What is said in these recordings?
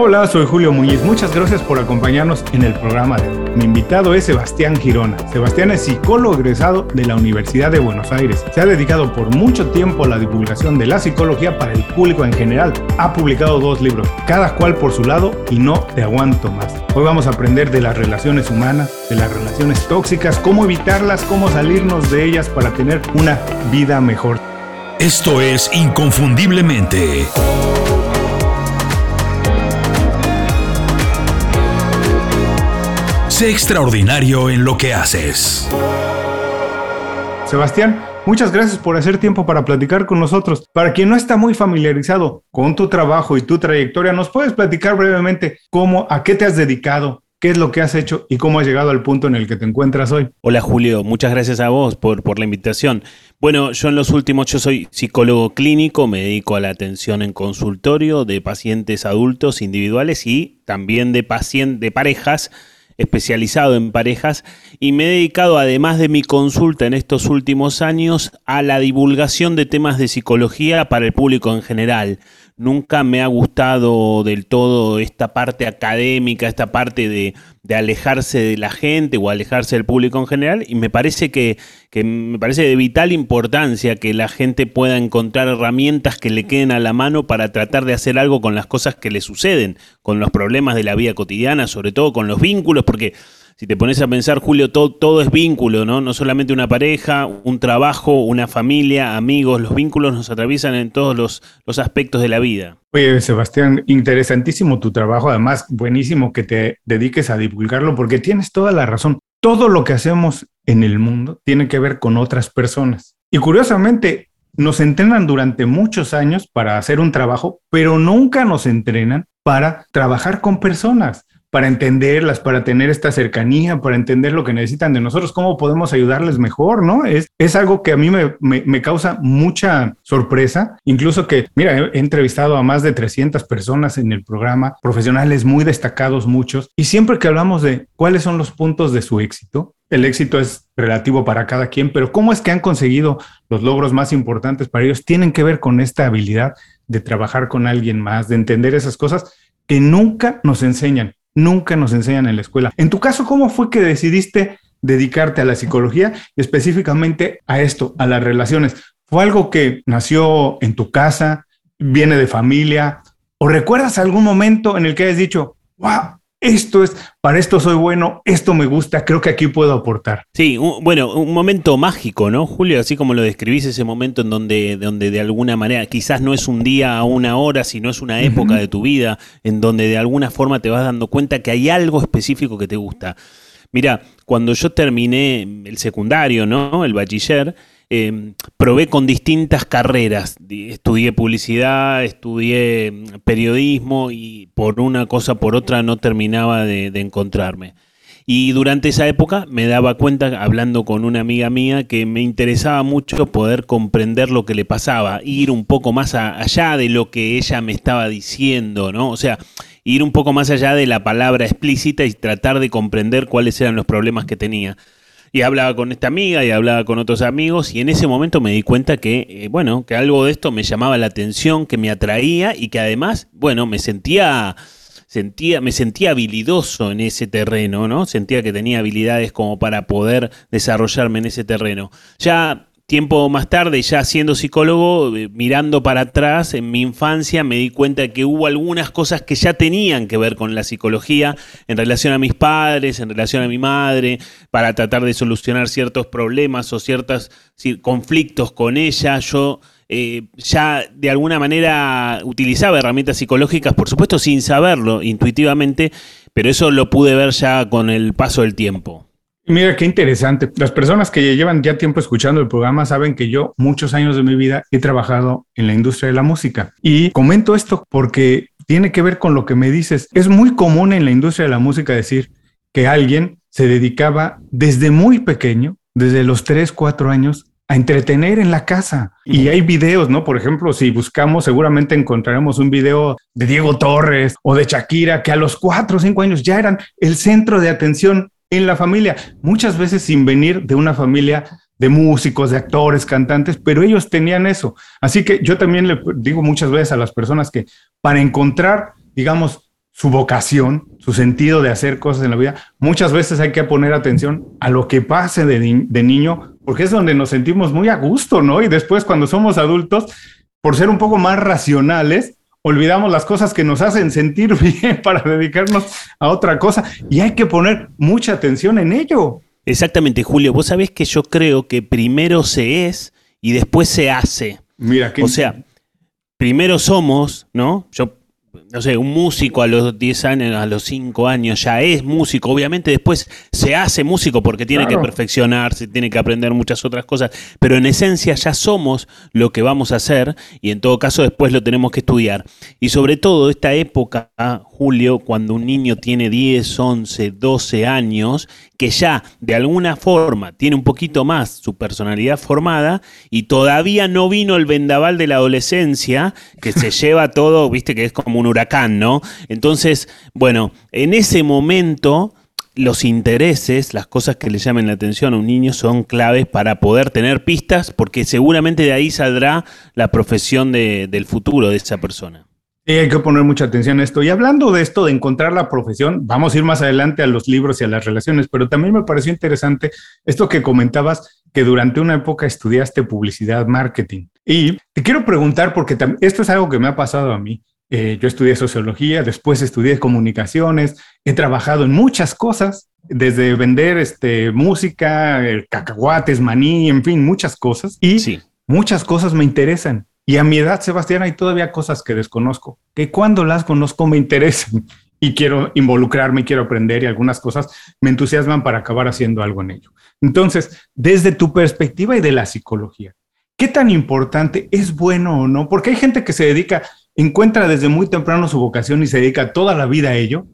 Hola, soy Julio Muñiz. Muchas gracias por acompañarnos en el programa de hoy. Mi invitado es Sebastián Girona. Sebastián es psicólogo egresado de la Universidad de Buenos Aires. Se ha dedicado por mucho tiempo a la divulgación de la psicología para el público en general. Ha publicado dos libros, cada cual por su lado y no te aguanto más. Hoy vamos a aprender de las relaciones humanas, de las relaciones tóxicas, cómo evitarlas, cómo salirnos de ellas para tener una vida mejor. Esto es Inconfundiblemente. Sé extraordinario en lo que haces. Sebastián, muchas gracias por hacer tiempo para platicar con nosotros. Para quien no está muy familiarizado con tu trabajo y tu trayectoria, ¿nos puedes platicar brevemente cómo, a qué te has dedicado, qué es lo que has hecho y cómo has llegado al punto en el que te encuentras hoy. Hola Julio, muchas gracias a vos por, por, la invitación. Bueno, yo en los últimos, yo soy psicólogo clínico, me dedico a la atención en consultorio de pacientes adultos individuales y también de, pacientes, de parejas especializado en parejas y me he dedicado, además de mi consulta en estos últimos años, a la divulgación de temas de psicología para el público en general. Nunca me ha gustado del todo esta parte académica, esta parte de, alejarse de la gente o alejarse del público en general y me parece que, que, me parece de vital importancia que la gente pueda encontrar herramientas que le queden a la mano para tratar de hacer algo con las cosas que le suceden, con los problemas de la vida cotidiana, sobre todo con los vínculos, porque si te pones a pensar, Julio, todo, es vínculo, ¿no? No solamente una pareja, un trabajo, una familia, amigos, los vínculos nos atraviesan en todos los, los aspectos de la vida. Oye, Sebastián, interesantísimo tu trabajo, además buenísimo que te dediques a divulgarlo porque tienes toda la razón. Todo lo que hacemos en el mundo tiene que ver con otras personas. Y curiosamente, nos entrenan durante muchos años para hacer un trabajo, pero nunca nos entrenan para trabajar con personas para entenderlas, para tener esta cercanía, para entender lo que necesitan de nosotros, cómo podemos ayudarles mejor, ¿no? Es, es algo que a mí me, me, causa mucha sorpresa, incluso que, mira, he, entrevistado a más de 300 personas en el programa, profesionales muy destacados muchos, y siempre que hablamos de cuáles son los puntos de su éxito, el éxito es relativo para cada quien, pero cómo es que han conseguido los logros más importantes para ellos, tienen que ver con esta habilidad de trabajar con alguien más, de entender esas cosas que nunca nos enseñan nunca nos enseñan en la escuela. En tu caso, ¿cómo fue que decidiste dedicarte a la psicología y específicamente a esto, a las relaciones? ¿Fue algo que nació en tu casa, viene de familia? ¿O recuerdas algún momento en el que hayas dicho, wow, esto es, para esto soy bueno, esto me gusta, creo que aquí puedo aportar. Sí, bueno, un momento mágico, ¿no, Julio? Así como lo describís, ese momento en donde, donde de alguna manera, quizás no es un día a una hora, sino es una época de tu vida, en donde de alguna forma te vas dando cuenta que hay algo específico que te gusta. Mira, cuando yo terminé el secundario, ¿no? El bachiller, Em, probé con distintas carreras. Estudié publicidad, estudié mm, periodismo y por una cosa por otra no terminaba de, encontrarme. Y durante esa época me daba cuenta, hablando con una amiga mía, que me interesaba mucho poder comprender lo que le pasaba, ir un poco más allá de lo que ella me estaba diciendo, ¿no? O sea, ir un poco más allá de la palabra explícita y tratar de comprender cuáles eran los problemas que tenía. Y hablaba con esta amiga y hablaba con otros amigos y en ese momento me di cuenta que, eh, bueno, que algo de esto me llamaba la atención, que me atraía y que además, bueno, me sentía, sentía, me sentía habilidoso en ese terreno, ¿no? Sentía que tenía habilidades como para poder desarrollarme en ese terreno. Ya Tiempo más tarde, ya siendo psicólogo, eh, mirando para atrás, en mi infancia me di cuenta que hubo algunas cosas que ya tenían que ver con la psicología en relación a mis padres, en relación a mi madre, para tratar de solucionar ciertos problemas o ciertos conflictos con ella. Yo eh, ya de alguna manera utilizaba herramientas psicológicas, por supuesto sin saberlo intuitivamente, pero eso lo pude ver ya con el paso del tiempo. Mira, qué interesante. Las personas que llevan ya tiempo escuchando el programa saben que yo muchos años de mi vida he trabajado en la industria de la música. Y comento esto porque tiene que ver con lo que me dices. Es muy común en la industria de la música decir que alguien se dedicaba desde muy pequeño, desde los 3, 4 años, a entretener en la casa. Y hay videos, ¿no? Por ejemplo, si buscamos, seguramente encontraremos un video de Diego Torres o de Shakira, que a los 4 o 5 años ya eran el centro de atención en la familia, muchas veces sin venir de una familia de músicos, de actores, cantantes, pero ellos tenían eso. Así que yo también le digo muchas veces a las personas que para encontrar, digamos, su vocación, su sentido de hacer cosas en la vida, muchas veces hay que poner atención a lo que pase de, niño, porque es donde nos sentimos muy a gusto, ¿no? Y después cuando somos adultos, por ser un poco más racionales, olvidamos las cosas que nos hacen sentir bien para dedicarnos a otra cosa y hay que poner mucha atención en ello. Exactamente, Julio. Vos sabés que yo creo que primero se es y después se hace. Mira, que... O sea, primero somos, ¿no? Yo no sé, un músico a los 10 años, a los 5 años ya es músico, obviamente después se hace músico porque tiene que perfeccionarse, tiene que aprender muchas otras cosas, pero en esencia ya somos lo que vamos a hacer y en todo caso después lo tenemos que estudiar. Y sobre todo esta época, Julio, cuando un niño tiene 10, 11, 12 años, que ya de alguna forma tiene un poquito más su personalidad formada y todavía no vino el vendaval de la adolescencia que se lleva todo, viste que es como un huracán, ¿no? Entonces, bueno, en ese momento los intereses, las cosas que le llamen la atención a un niño son claves para poder tener pistas, porque seguramente de ahí saldrá la profesión del futuro de esa persona. Sí, hay que poner mucha atención a esto. Y hablando de esto, de encontrar la profesión, vamos a ir más adelante a los libros y a las relaciones, pero también me pareció interesante esto que comentabas, que durante una época estudiaste publicidad, marketing. Y te quiero preguntar, porque esto es algo que me ha pasado a mí. Eh, yo estudié sociología, después estudié comunicaciones, he trabajado en muchas cosas, desde vender este, música, cacahuates, maní, en fin, muchas cosas. Y muchas cosas me interesan. Y a mi edad, Sebastián, hay todavía cosas que desconozco, que cuando las conozco me interesan y quiero involucrarme, quiero aprender y algunas cosas me entusiasman para acabar haciendo algo en ello. Entonces, desde tu perspectiva y de la psicología, ¿qué tan importante es bueno o no? Porque hay gente que se dedica, encuentra desde muy temprano su vocación y se dedica toda la vida a ello.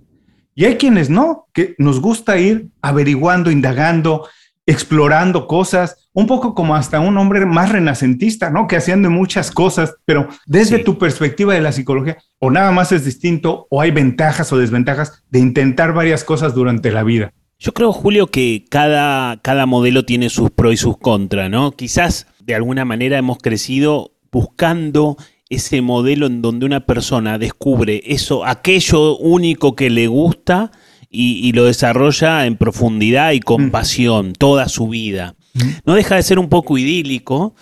Y hay quienes no, que nos gusta ir averiguando, indagando, explorando cosas, un poco como hasta un hombre más renacentista, ¿no? Que haciendo muchas cosas, pero desde tu perspectiva de la psicología, o nada más es distinto, o hay ventajas o desventajas de intentar varias cosas durante la vida. Yo creo, Julio, que cada, cada modelo tiene sus pros y sus contras, ¿no? Quizás de alguna manera hemos crecido buscando ese modelo en donde una persona descubre eso, aquello único que le gusta, y, lo desarrolla en profundidad y con mm. pasión toda su vida. Mm. No deja de ser un poco idílico,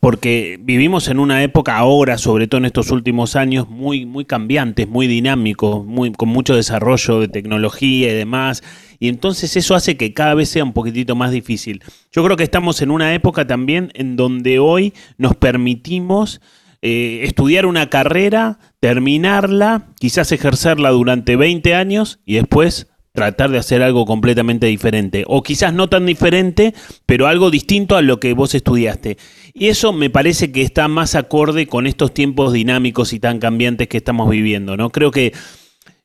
porque vivimos en una época ahora, sobre todo en estos últimos años, muy, muy cambiantes, muy dinámicos, muy, con mucho desarrollo de tecnología y demás. Y entonces eso hace que cada vez sea un poquitito más difícil. Yo creo que estamos en una época también en donde hoy nos permitimos eh, estudiar una carrera, terminarla, quizás ejercerla durante 20 años y después tratar de hacer algo completamente diferente. O quizás no tan diferente, pero algo distinto a lo que vos estudiaste. Y eso me parece que está más acorde con estos tiempos dinámicos y tan cambiantes que estamos viviendo, ¿no? Creo que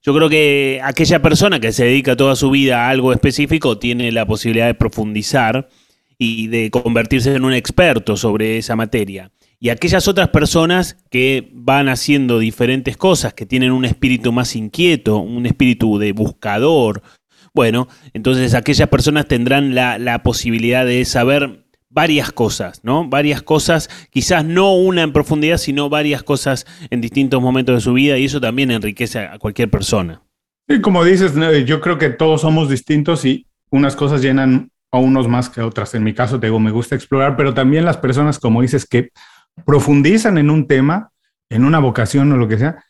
yo creo que aquella persona que se dedica toda su vida a algo específico tiene la posibilidad de profundizar y de convertirse en un experto sobre esa materia. Y aquellas otras personas que van haciendo diferentes cosas, que tienen un espíritu más inquieto, un espíritu de buscador, bueno, entonces aquellas personas tendrán la, posibilidad de saber varias cosas, ¿no? Varias cosas, quizás no una en profundidad, sino varias cosas en distintos momentos de su vida y eso también enriquece a cualquier persona. Y como dices, yo creo que todos somos distintos y unas cosas llenan a unos más que a otras. En mi caso, digo, me gusta explorar, pero también las personas, como dices, que profundizan en un tema, en una vocación o lo que sea,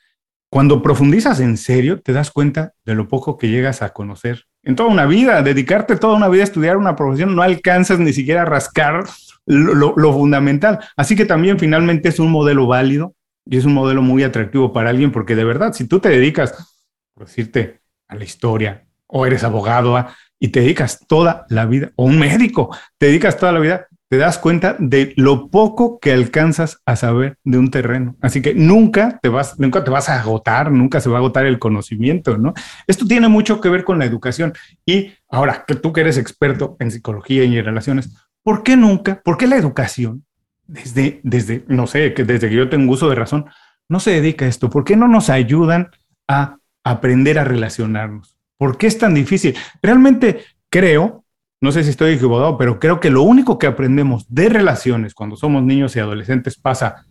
cuando profundizas en serio, te das cuenta de lo poco que llegas a conocer. En toda una vida, dedicarte toda una vida a estudiar una profesión, no alcanzas ni siquiera a rascar lo, fundamental. Así que también finalmente es un modelo válido y es un modelo muy atractivo para alguien, porque de verdad, si tú te dedicas, por decirte, a la historia, o eres abogado, y te dedicas toda la vida, o un médico, te dedicas toda la vida, te das cuenta de lo poco que alcanzas a saber de un terreno. Así que nunca te vas, nunca te vas a agotar, nunca se va a agotar el conocimiento, ¿no? Esto tiene mucho que ver con la educación. Y ahora, que tú que eres experto en psicología y en relaciones, ¿por qué nunca, por qué la educación, desde, desde, no sé, que desde que yo tengo uso de razón, no se dedica a esto? ¿Por qué no nos ayudan a aprender a relacionarnos? ¿Por qué es tan difícil? Realmente creo no sé si estoy equivocado, pero creo que lo único que aprendemos de relaciones cuando somos niños y adolescentes pasa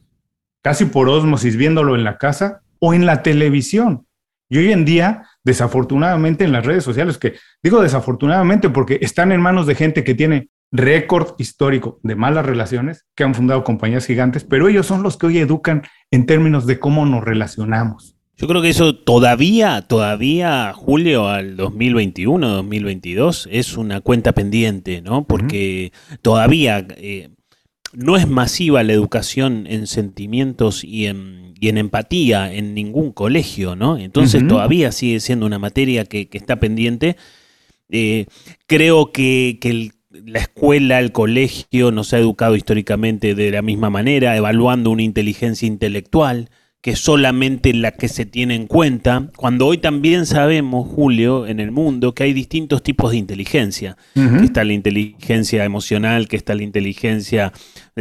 casi por ósmosis viéndolo en la casa o en la televisión. Y hoy en día, desafortunadamente en las redes sociales, que digo desafortunadamente porque están en manos de gente que tiene récord histórico de malas relaciones, que han fundado compañías gigantes, pero ellos son los que hoy educan en términos de cómo nos relacionamos. Yo creo que eso todavía, todavía, Julio, al 2021, 2022, es una cuenta pendiente, ¿no? Porque todavía eh, no es masiva la educación en sentimientos y en, y en empatía en ningún colegio, ¿no? Entonces todavía sigue siendo una materia que, está pendiente. Eh, creo que, que la escuela, el colegio nos ha educado históricamente de la misma manera, evaluando una inteligencia intelectual que solamente la que se tiene en cuenta, cuando hoy también sabemos, Julio, en el mundo que hay distintos tipos de inteligencia, que está la inteligencia emocional, que está la inteligencia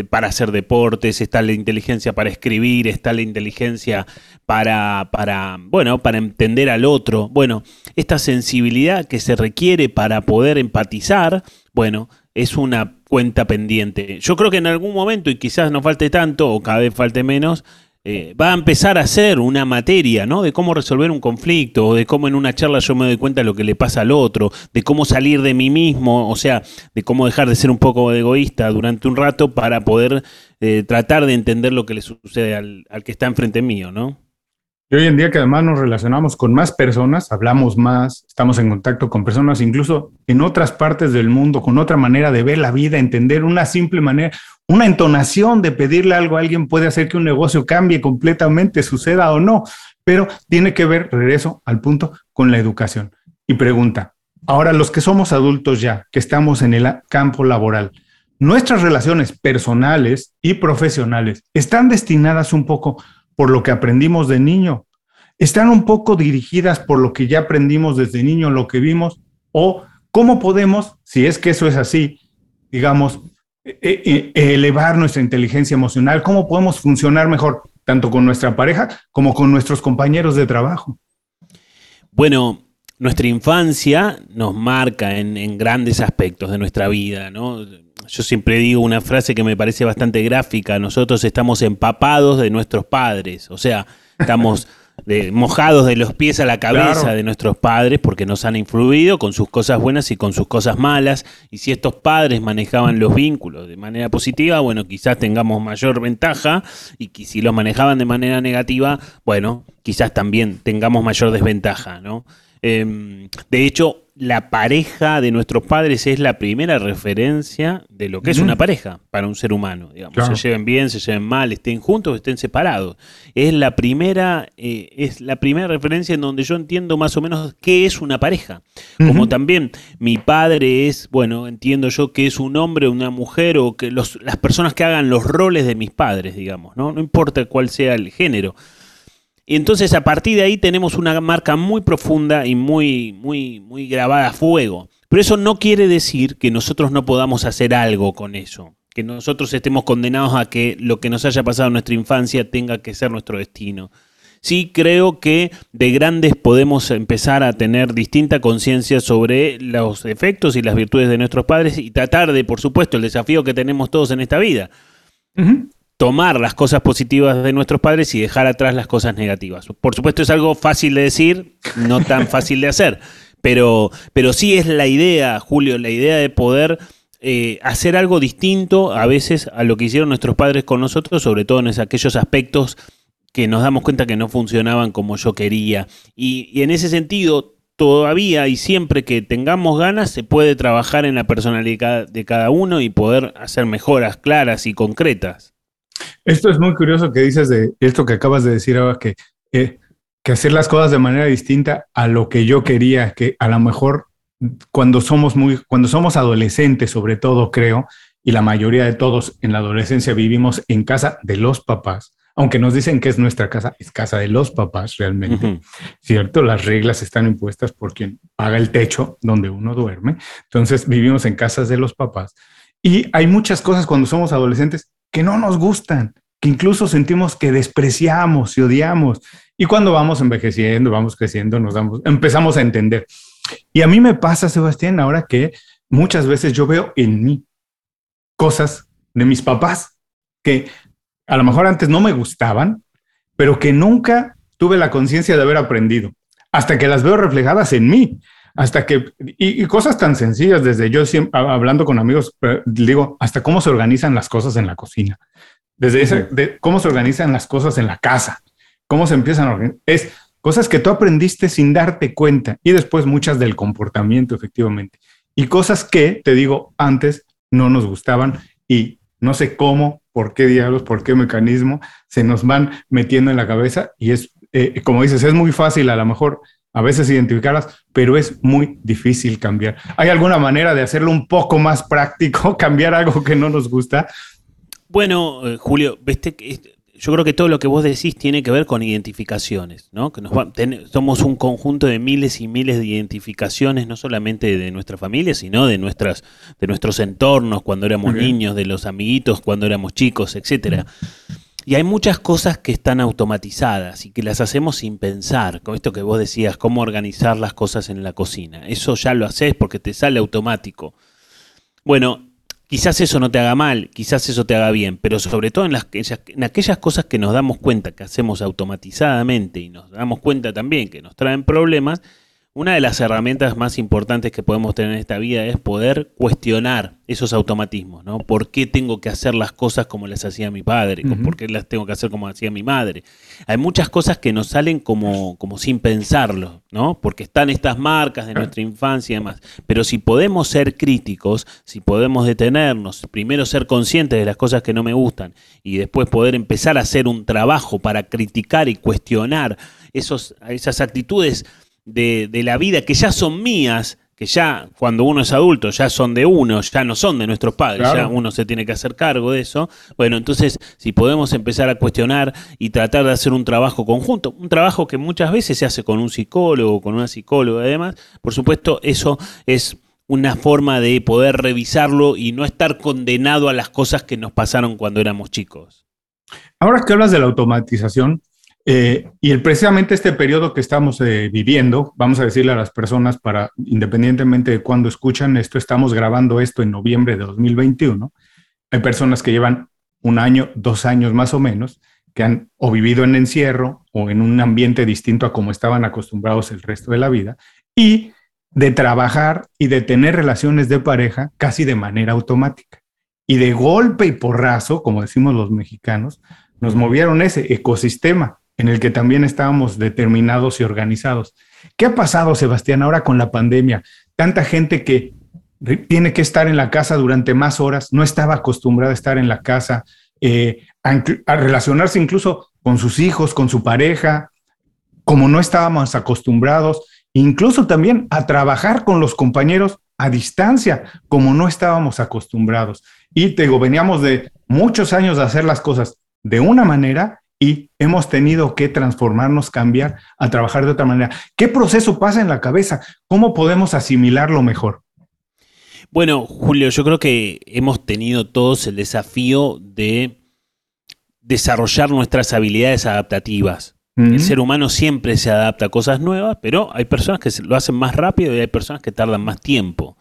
para hacer deportes, está la inteligencia para escribir, está la inteligencia para, para, bueno, para entender al otro. Bueno, esta sensibilidad que se requiere para poder empatizar, bueno, es una cuenta pendiente. Yo creo que en algún momento, y quizás no falte tanto, o cada vez falte menos, eh, va a empezar a ser una materia, ¿no? De cómo resolver un conflicto, o de cómo en una charla yo me doy cuenta de lo que le pasa al otro, de cómo salir de mí mismo, o sea, de cómo dejar de ser un poco egoísta durante un rato para poder eh, tratar de entender lo que le sucede al, al que está enfrente mío, ¿no? Y hoy en día que además nos relacionamos con más personas, hablamos más, estamos en contacto con personas incluso en otras partes del mundo, con otra manera de ver la vida, entender una simple manera, una entonación de pedirle algo a alguien puede hacer que un negocio cambie completamente, suceda o no, pero tiene que ver, regreso al punto, con la educación. Y pregunta, ahora los que somos adultos ya, que estamos en el campo laboral, nuestras relaciones personales y profesionales están destinadas un poco por lo que aprendimos de niño. Están un poco dirigidas por lo que ya aprendimos desde niño, lo que vimos, o cómo podemos, si es que eso es así, digamos, e, e, e, elevar nuestra inteligencia emocional, cómo podemos funcionar mejor, tanto con nuestra pareja como con nuestros compañeros de trabajo. Bueno, nuestra infancia nos marca en, en, grandes aspectos de nuestra vida, ¿no? Yo siempre digo una frase que me parece bastante gráfica, nosotros estamos empapados de nuestros padres, o sea, estamos mojados de los pies a la cabeza de nuestros padres porque nos han influido con sus cosas buenas y con sus cosas malas, y si estos padres manejaban los vínculos de manera positiva, bueno, quizás tengamos mayor ventaja, y si los manejaban de manera negativa, bueno, quizás también tengamos mayor desventaja, ¿no? Em, de hecho, la pareja de nuestros padres es la primera referencia de lo que es una pareja para un ser humano. Digamos, se lleven bien, se lleven mal, estén juntos, estén separados. Es la primera, eh, es la primera referencia en donde yo entiendo más o menos qué es una pareja. Como también mi padre es, bueno, entiendo yo que es un hombre, una mujer o que las personas que hagan los roles de mis padres, digamos, ¿no? No importa cuál sea el género. Y entonces a partir de ahí tenemos una marca muy profunda y muy, muy, muy grabada a fuego. Pero eso no quiere decir que nosotros no podamos hacer algo con eso, que nosotros estemos condenados a que lo que nos haya pasado en nuestra infancia tenga que ser nuestro destino. Sí creo que de grandes podemos empezar a tener distinta conciencia sobre los efectos y las virtudes de nuestros padres y tratar de, por supuesto, el desafío que tenemos todos en esta vida tomar las cosas positivas de nuestros padres y dejar atrás las cosas negativas. Por supuesto es algo fácil de decir, no tan fácil de hacer, pero, pero sí es la idea, Julio, la idea de poder eh, hacer algo distinto a veces a lo que hicieron nuestros padres con nosotros, sobre todo en aquellos aspectos que nos damos cuenta que no funcionaban como yo quería. Y, y en ese sentido, todavía y siempre que tengamos ganas, se puede trabajar en la personalidad de cada uno y poder hacer mejoras claras y concretas. Esto es muy curioso que dices de esto que acabas de decir ahora, que, que hacer las cosas de manera distinta a lo que yo quería, que a lo mejor cuando somos muy, cuando somos adolescentes, sobre todo creo, y la mayoría de todos en la adolescencia vivimos en casa de los papás, aunque nos dicen que es nuestra casa, es casa de los papás realmente, ¿cierto? Las reglas están impuestas por quien paga el techo donde uno duerme. Entonces vivimos en casas de los papás. Y hay muchas cosas cuando somos adolescentes que no nos gustan, que incluso sentimos que despreciamos y odiamos. Y cuando vamos envejeciendo, vamos creciendo, nos damos, empezamos a entender. Y a mí me pasa, Sebastián, ahora que muchas veces yo veo en mí cosas de mis papás que a lo mejor antes no me gustaban, pero que nunca tuve la conciencia de haber aprendido. hasta que las veo reflejadas en mí. Hasta que, y, cosas tan sencillas, desde yo siempre hablando con amigos, digo, hasta cómo se organizan las cosas en la cocina, desde ese, de cómo se organizan las cosas en la casa, cómo se empiezan a organizar. Es cosas que tú aprendiste sin darte cuenta y después muchas del comportamiento, efectivamente. Y cosas que, te digo, antes no nos gustaban y no sé cómo, por qué diablos, por qué mecanismo, se nos van metiendo en la cabeza y es, eh, como dices, es muy fácil a lo mejor a veces identificarlas, pero es muy difícil cambiar. ¿Hay alguna manera de hacerlo un poco más práctico, cambiar algo que no nos gusta? Bueno, eh, Julio, viste que yo creo que todo lo que vos decís tiene que ver con identificaciones, ¿no? Que nos somos un conjunto de miles y miles de identificaciones, no solamente de nuestra familia, sino de nuestras, de nuestros entornos, cuando éramos niños, de los amiguitos, cuando éramos chicos, etcétera. Y hay muchas cosas que están automatizadas y que las hacemos sin pensar. Con esto que vos decías, cómo organizar las cosas en la cocina. Eso ya lo haces porque te sale automático. Bueno, Quizás eso no te haga mal, quizás eso te haga bien, pero sobre todo en, las, en aquellas cosas que nos damos cuenta que hacemos automatizadamente y nos damos cuenta también que nos traen problemas, una de las herramientas más importantes que podemos tener en esta vida es poder cuestionar esos automatismos, ¿no? ¿Por qué tengo que hacer las cosas como las hacía mi padre? ¿Por qué las tengo que hacer como hacía mi madre? Hay muchas cosas que nos salen como, como sin pensarlo, ¿no? Porque están estas marcas de nuestra infancia y demás. Pero si podemos ser críticos, si podemos detenernos, primero ser conscientes de las cosas que no me gustan y después poder empezar a hacer un trabajo para criticar y cuestionar esos, esas actitudes de, la vida que ya son mías, que ya cuando uno es adulto ya son de uno, ya no son de nuestros padres, ya uno se tiene que hacer cargo de eso. Bueno, entonces si podemos empezar a cuestionar y tratar de hacer un trabajo conjunto, un trabajo que muchas veces se hace con un psicólogo, con una psicóloga además, por supuesto eso es una forma de poder revisarlo y no estar condenado a las cosas que nos pasaron cuando éramos chicos. Ahora que hablas de la automatización, eh, y el, precisamente este periodo que estamos eh, viviendo, vamos a decirle a las personas para, independientemente de cuándo escuchan esto, estamos grabando esto en noviembre de 2021. Hay personas que llevan un año, dos años más o menos, que han o vivido en encierro o en un ambiente distinto a como estaban acostumbrados el resto de la vida, y de trabajar y de tener relaciones de pareja casi de manera automática. Y de golpe y porrazo, como decimos los mexicanos, nos movieron ese ecosistema en el que también estábamos determinados y organizados. ¿Qué ha pasado, Sebastián, ahora con la pandemia? Tanta gente que tiene que estar en la casa durante más horas, no estaba acostumbrada a estar en la casa, eh, a, relacionarse incluso con sus hijos, con su pareja, como no estábamos acostumbrados, incluso también a trabajar con los compañeros a distancia, como no estábamos acostumbrados. Y te digo, veníamos de muchos años de hacer las cosas de una manera y hemos tenido que transformarnos, cambiar, a trabajar de otra manera. ¿Qué proceso pasa en la cabeza? ¿Cómo podemos asimilarlo mejor? Bueno, Julio, yo creo que hemos tenido todos el desafío de desarrollar nuestras habilidades adaptativas. El ser humano siempre se adapta a cosas nuevas, pero hay personas que lo hacen más rápido y hay personas que tardan más tiempo.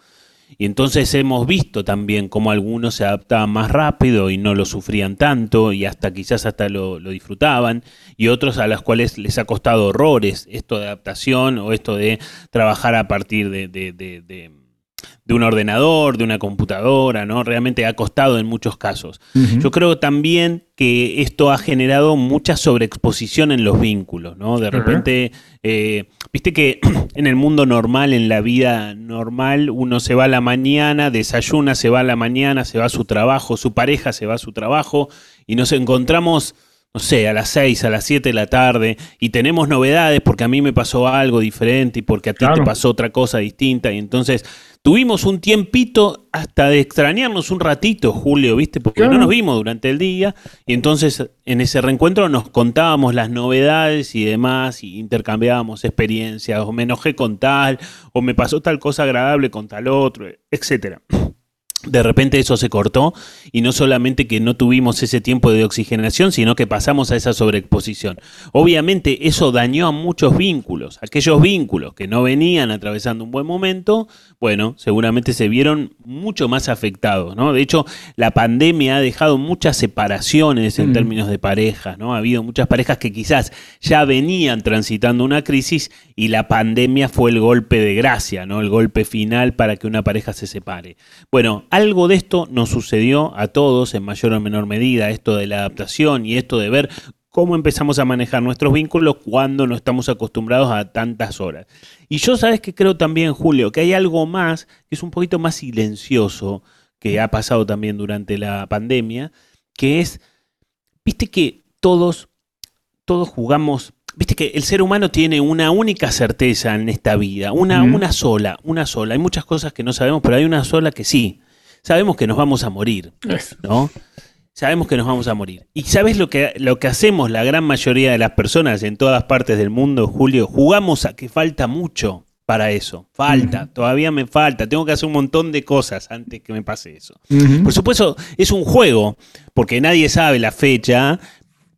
Y entonces hemos visto también cómo algunos se adaptaban más rápido y no lo sufrían tanto y hasta quizás hasta lo, disfrutaban y otros a los cuales les ha costado horrores esto de adaptación o esto de trabajar a partir de de un ordenador, de una computadora, ¿no? Realmente ha costado en muchos casos. Yo creo también que esto ha generado mucha sobreexposición en los vínculos, ¿no? De repente, eh, viste que en el mundo normal, en la vida normal, uno se va a la mañana, desayuna, se va a la mañana, se va a su trabajo, su pareja se va a su trabajo y nos encontramos no sé, a las 6, a las 7 de la tarde y tenemos novedades porque a mí me pasó algo diferente y porque a ti te pasó otra cosa distinta y entonces tuvimos un tiempito hasta de extrañarnos un ratito, Julio, ¿viste? Porque no nos vimos durante el día y entonces en ese reencuentro nos contábamos las novedades y demás y intercambiábamos experiencias o me enojé con tal o me pasó tal cosa agradable con tal otro, etcétera. De repente eso se cortó y no solamente que no tuvimos ese tiempo de oxigenación, sino que pasamos a esa sobreexposición. Obviamente eso dañó a muchos vínculos, aquellos vínculos que no venían atravesando un buen momento, bueno, seguramente se vieron mucho más afectados, ¿no? De hecho, la pandemia ha dejado muchas separaciones en mm. términos de parejas, ¿no? Ha habido muchas parejas que quizás ya venían transitando una crisis y la pandemia fue el golpe de gracia, ¿no? El golpe final para que una pareja se separe. Bueno, algo de esto nos sucedió a todos en mayor o menor medida, esto de la adaptación y esto de ver cómo empezamos a manejar nuestros vínculos cuando no estamos acostumbrados a tantas horas. Y yo sabes que creo también, Julio, que hay algo más que es un poquito más silencioso que ha pasado también durante la pandemia, que es, viste que todos, todos jugamos Viste que el ser humano tiene una única certeza en esta vida, una, una sola, una sola. Hay muchas cosas que no sabemos, pero hay una sola que sí sabemos que nos vamos a morir, ¿no? Sabemos que nos vamos a morir. ¿Y sabes lo que, lo que hacemos la gran mayoría de las personas en todas partes del mundo, Julio? Jugamos a que falta mucho para eso. Falta, todavía me falta. Tengo que hacer un montón de cosas antes que me pase eso. Por supuesto, es un juego, porque nadie sabe la fecha,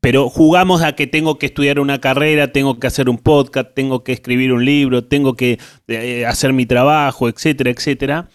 pero jugamos a que tengo que estudiar una carrera, tengo que hacer un podcast, tengo que escribir un libro, tengo que eh, hacer mi trabajo, etcétera, etcétera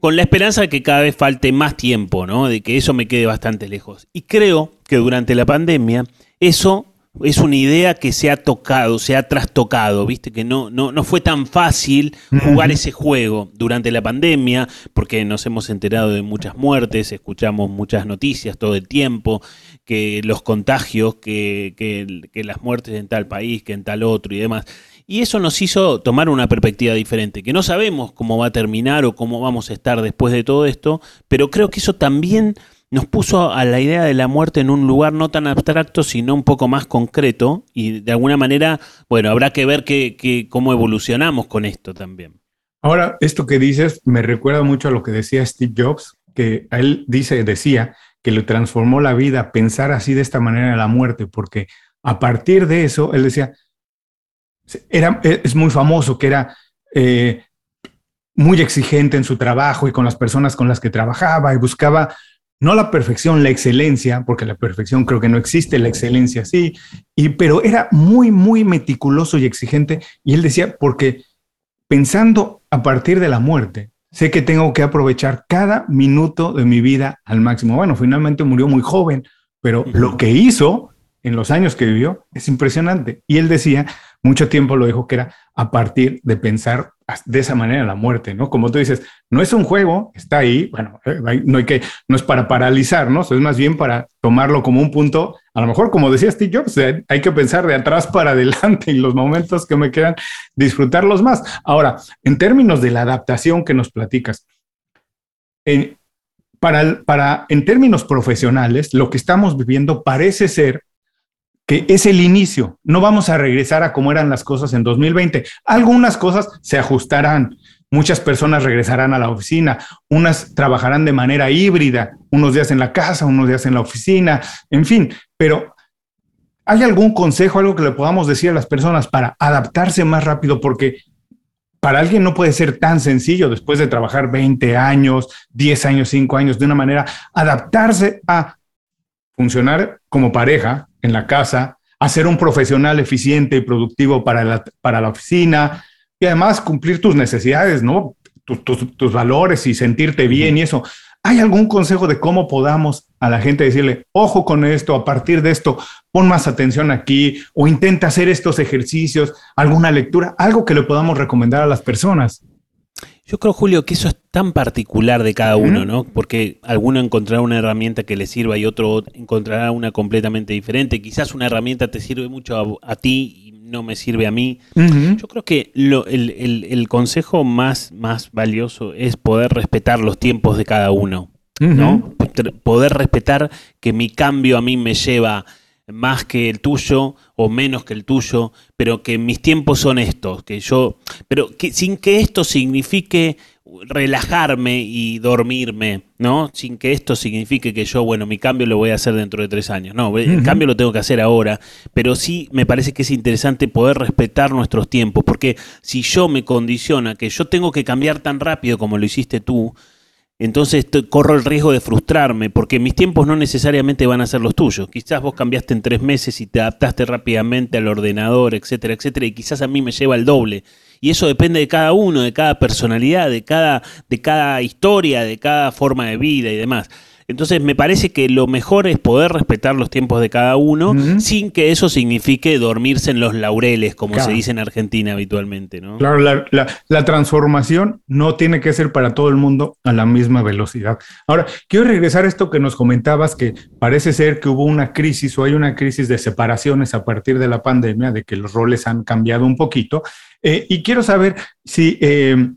con la esperanza de que cada vez falte más tiempo, ¿no? De que eso me quede bastante lejos. Y creo que durante la pandemia eso es una idea que se ha tocado, se ha trastocado, viste que no, no, no fue tan fácil jugar ese juego durante la pandemia, porque nos hemos enterado de muchas muertes, escuchamos muchas noticias todo el tiempo, que los contagios, que, que, que las muertes en tal país, que en tal otro y demás. Y eso nos hizo tomar una perspectiva diferente, que no sabemos cómo va a terminar o cómo vamos a estar después de todo esto, pero creo que eso también nos puso a la idea de la muerte en un lugar no tan abstracto, sino un poco más concreto, y de alguna manera, bueno, habrá que ver que, cómo evolucionamos con esto también. Ahora, esto que dices me recuerda mucho a lo que decía Steve Jobs, que él dice, decía que le transformó la vida pensar así de esta manera la muerte, porque a partir de eso, él decía, era, e, es muy famoso que era eh, muy exigente en su trabajo y con las personas con las que trabajaba y buscaba no la perfección, la excelencia, porque la perfección creo que no existe, la excelencia sí, y, pero era muy, muy meticuloso y exigente. Y él decía, porque pensando a partir de la muerte, sé que tengo que aprovechar cada minuto de mi vida al máximo. Bueno, finalmente murió muy joven, pero lo que hizo en los años que vivió es impresionante. Y él decía, mucho tiempo lo dijo que era a partir de pensar de esa manera la muerte, ¿no? Como tú dices, no es un juego, está ahí, bueno, eh, no hay que, no es para paralizarnos, es más bien para tomarlo como un punto, a lo mejor como decía Steve Jobs, eh, hay que pensar de atrás para adelante y los momentos que me quedan, disfrutarlos más. Ahora, en términos de la adaptación que nos platicas, en, para, para, en términos profesionales, lo que estamos viviendo parece ser que es el inicio. No vamos a regresar a cómo eran las cosas en 2020. Algunas cosas se ajustarán. Muchas personas regresarán a la oficina, unas trabajarán de manera híbrida, unos días en la casa, unos días en la oficina, en fin, pero ¿hay algún consejo, algo que le podamos decir a las personas para adaptarse más rápido? Porque para alguien no puede ser tan sencillo después de trabajar 20 años, 10 años, 5 años de una manera, adaptarse a funcionar como pareja en la casa, a ser un profesional eficiente y productivo para la, para la oficina y además cumplir tus necesidades, ¿no? Tus, valores y sentirte bien y eso. ¿Hay algún consejo de cómo podamos a la gente decirle, ojo con esto, a partir de esto, pon más atención aquí o intenta hacer estos ejercicios, alguna lectura, algo que le podamos recomendar a las personas? Yo creo, Julio, que eso es tan particular de cada uno, ¿no? Porque alguno encontrará una herramienta que le sirva y otro encontrará una completamente diferente. Quizás una herramienta te sirve mucho a, ti y no me sirve a mí. Yo creo que el, consejo más, más valioso es poder respetar los tiempos de cada uno, ¿no? Poder respetar que mi cambio a mí me lleva más que el tuyo o menos que el tuyo, pero que mis tiempos son estos, que yo, pero que sin que esto signifique relajarme y dormirme, ¿no? Sin que esto signifique que yo, bueno, mi cambio lo voy a hacer dentro de tres años. No, el cambio lo tengo que hacer ahora, pero sí me parece que es interesante poder respetar nuestros tiempos, porque si yo me condiciona que yo tengo que cambiar tan rápido como lo hiciste tú, entonces corro el riesgo de frustrarme, porque mis tiempos no necesariamente van a ser los tuyos. Quizás vos cambiaste en tres meses y te adaptaste rápidamente al ordenador, etcétera, etcétera, y quizás a mí me lleva el doble. Y eso depende de cada uno, de cada personalidad, de cada, de cada historia, de cada forma de vida y demás. Entonces me parece que lo mejor es poder respetar los tiempos de cada uno sin que eso signifique dormirse en los laureles, como se dice en Argentina habitualmente. ¿no? Claro, la, transformación no tiene que ser para todo el mundo a la misma velocidad. Ahora, quiero regresar a esto que nos comentabas, que parece ser que hubo una crisis o hay una crisis de separaciones a partir de la pandemia, de que los roles han cambiado un poquito. Eh, y quiero saber si... Eh,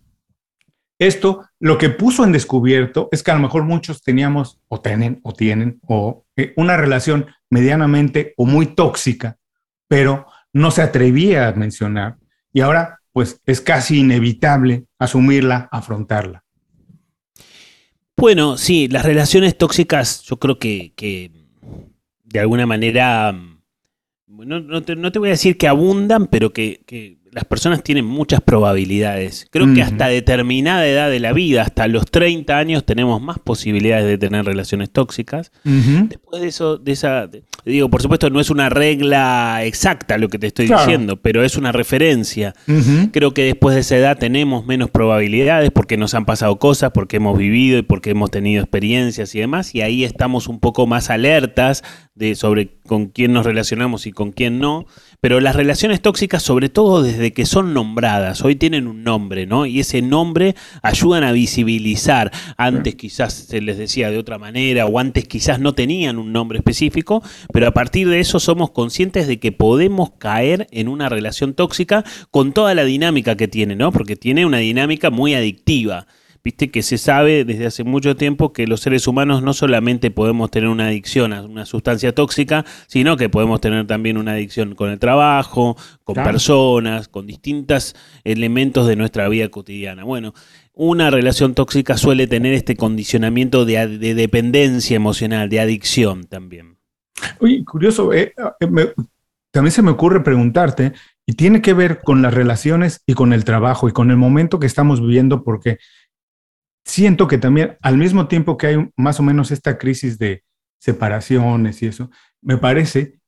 esto lo que puso en descubierto es que a lo mejor muchos teníamos o tienen o tienen o eh, una relación medianamente o muy tóxica, pero no se atrevía a mencionar y ahora pues es casi inevitable asumirla, afrontarla. Bueno, sí, las relaciones tóxicas yo creo que, de alguna manera, no, te, voy a decir que abundan, pero que las personas tienen muchas probabilidades. Creo que hasta determinada edad de la vida, hasta los 30 años, tenemos más posibilidades de tener relaciones tóxicas. Después de eso, de esa. digo, por supuesto, no es una regla exacta lo que te estoy diciendo, pero es una referencia. Creo que después de esa edad tenemos menos probabilidades porque nos han pasado cosas, porque hemos vivido y porque hemos tenido experiencias y demás. Y ahí estamos un poco más alertas de sobre con quién nos relacionamos y con quién no. Pero las relaciones tóxicas, sobre todo desde que son nombradas, hoy tienen un nombre, ¿no? Y ese nombre ayudan a visibilizar. Antes quizás se les decía de otra manera o antes quizás no tenían un nombre específico, pero a partir de eso somos conscientes de que podemos caer en una relación tóxica con toda la dinámica que tiene, ¿no? Porque tiene una dinámica muy adictiva. Viste que se sabe desde hace mucho tiempo que los seres humanos no solamente podemos tener una adicción a una sustancia tóxica, sino que podemos tener también una adicción con el trabajo, con personas, con distintos elementos de nuestra vida cotidiana. Bueno, una relación tóxica suele tener este condicionamiento de, dependencia emocional, de adicción también. Oye, curioso, eh, eh, también se me ocurre preguntarte, y tiene que ver con las relaciones y con el trabajo y con el momento que estamos viviendo, porque siento que también al mismo tiempo que hay más o menos esta crisis de separaciones y eso, me parece,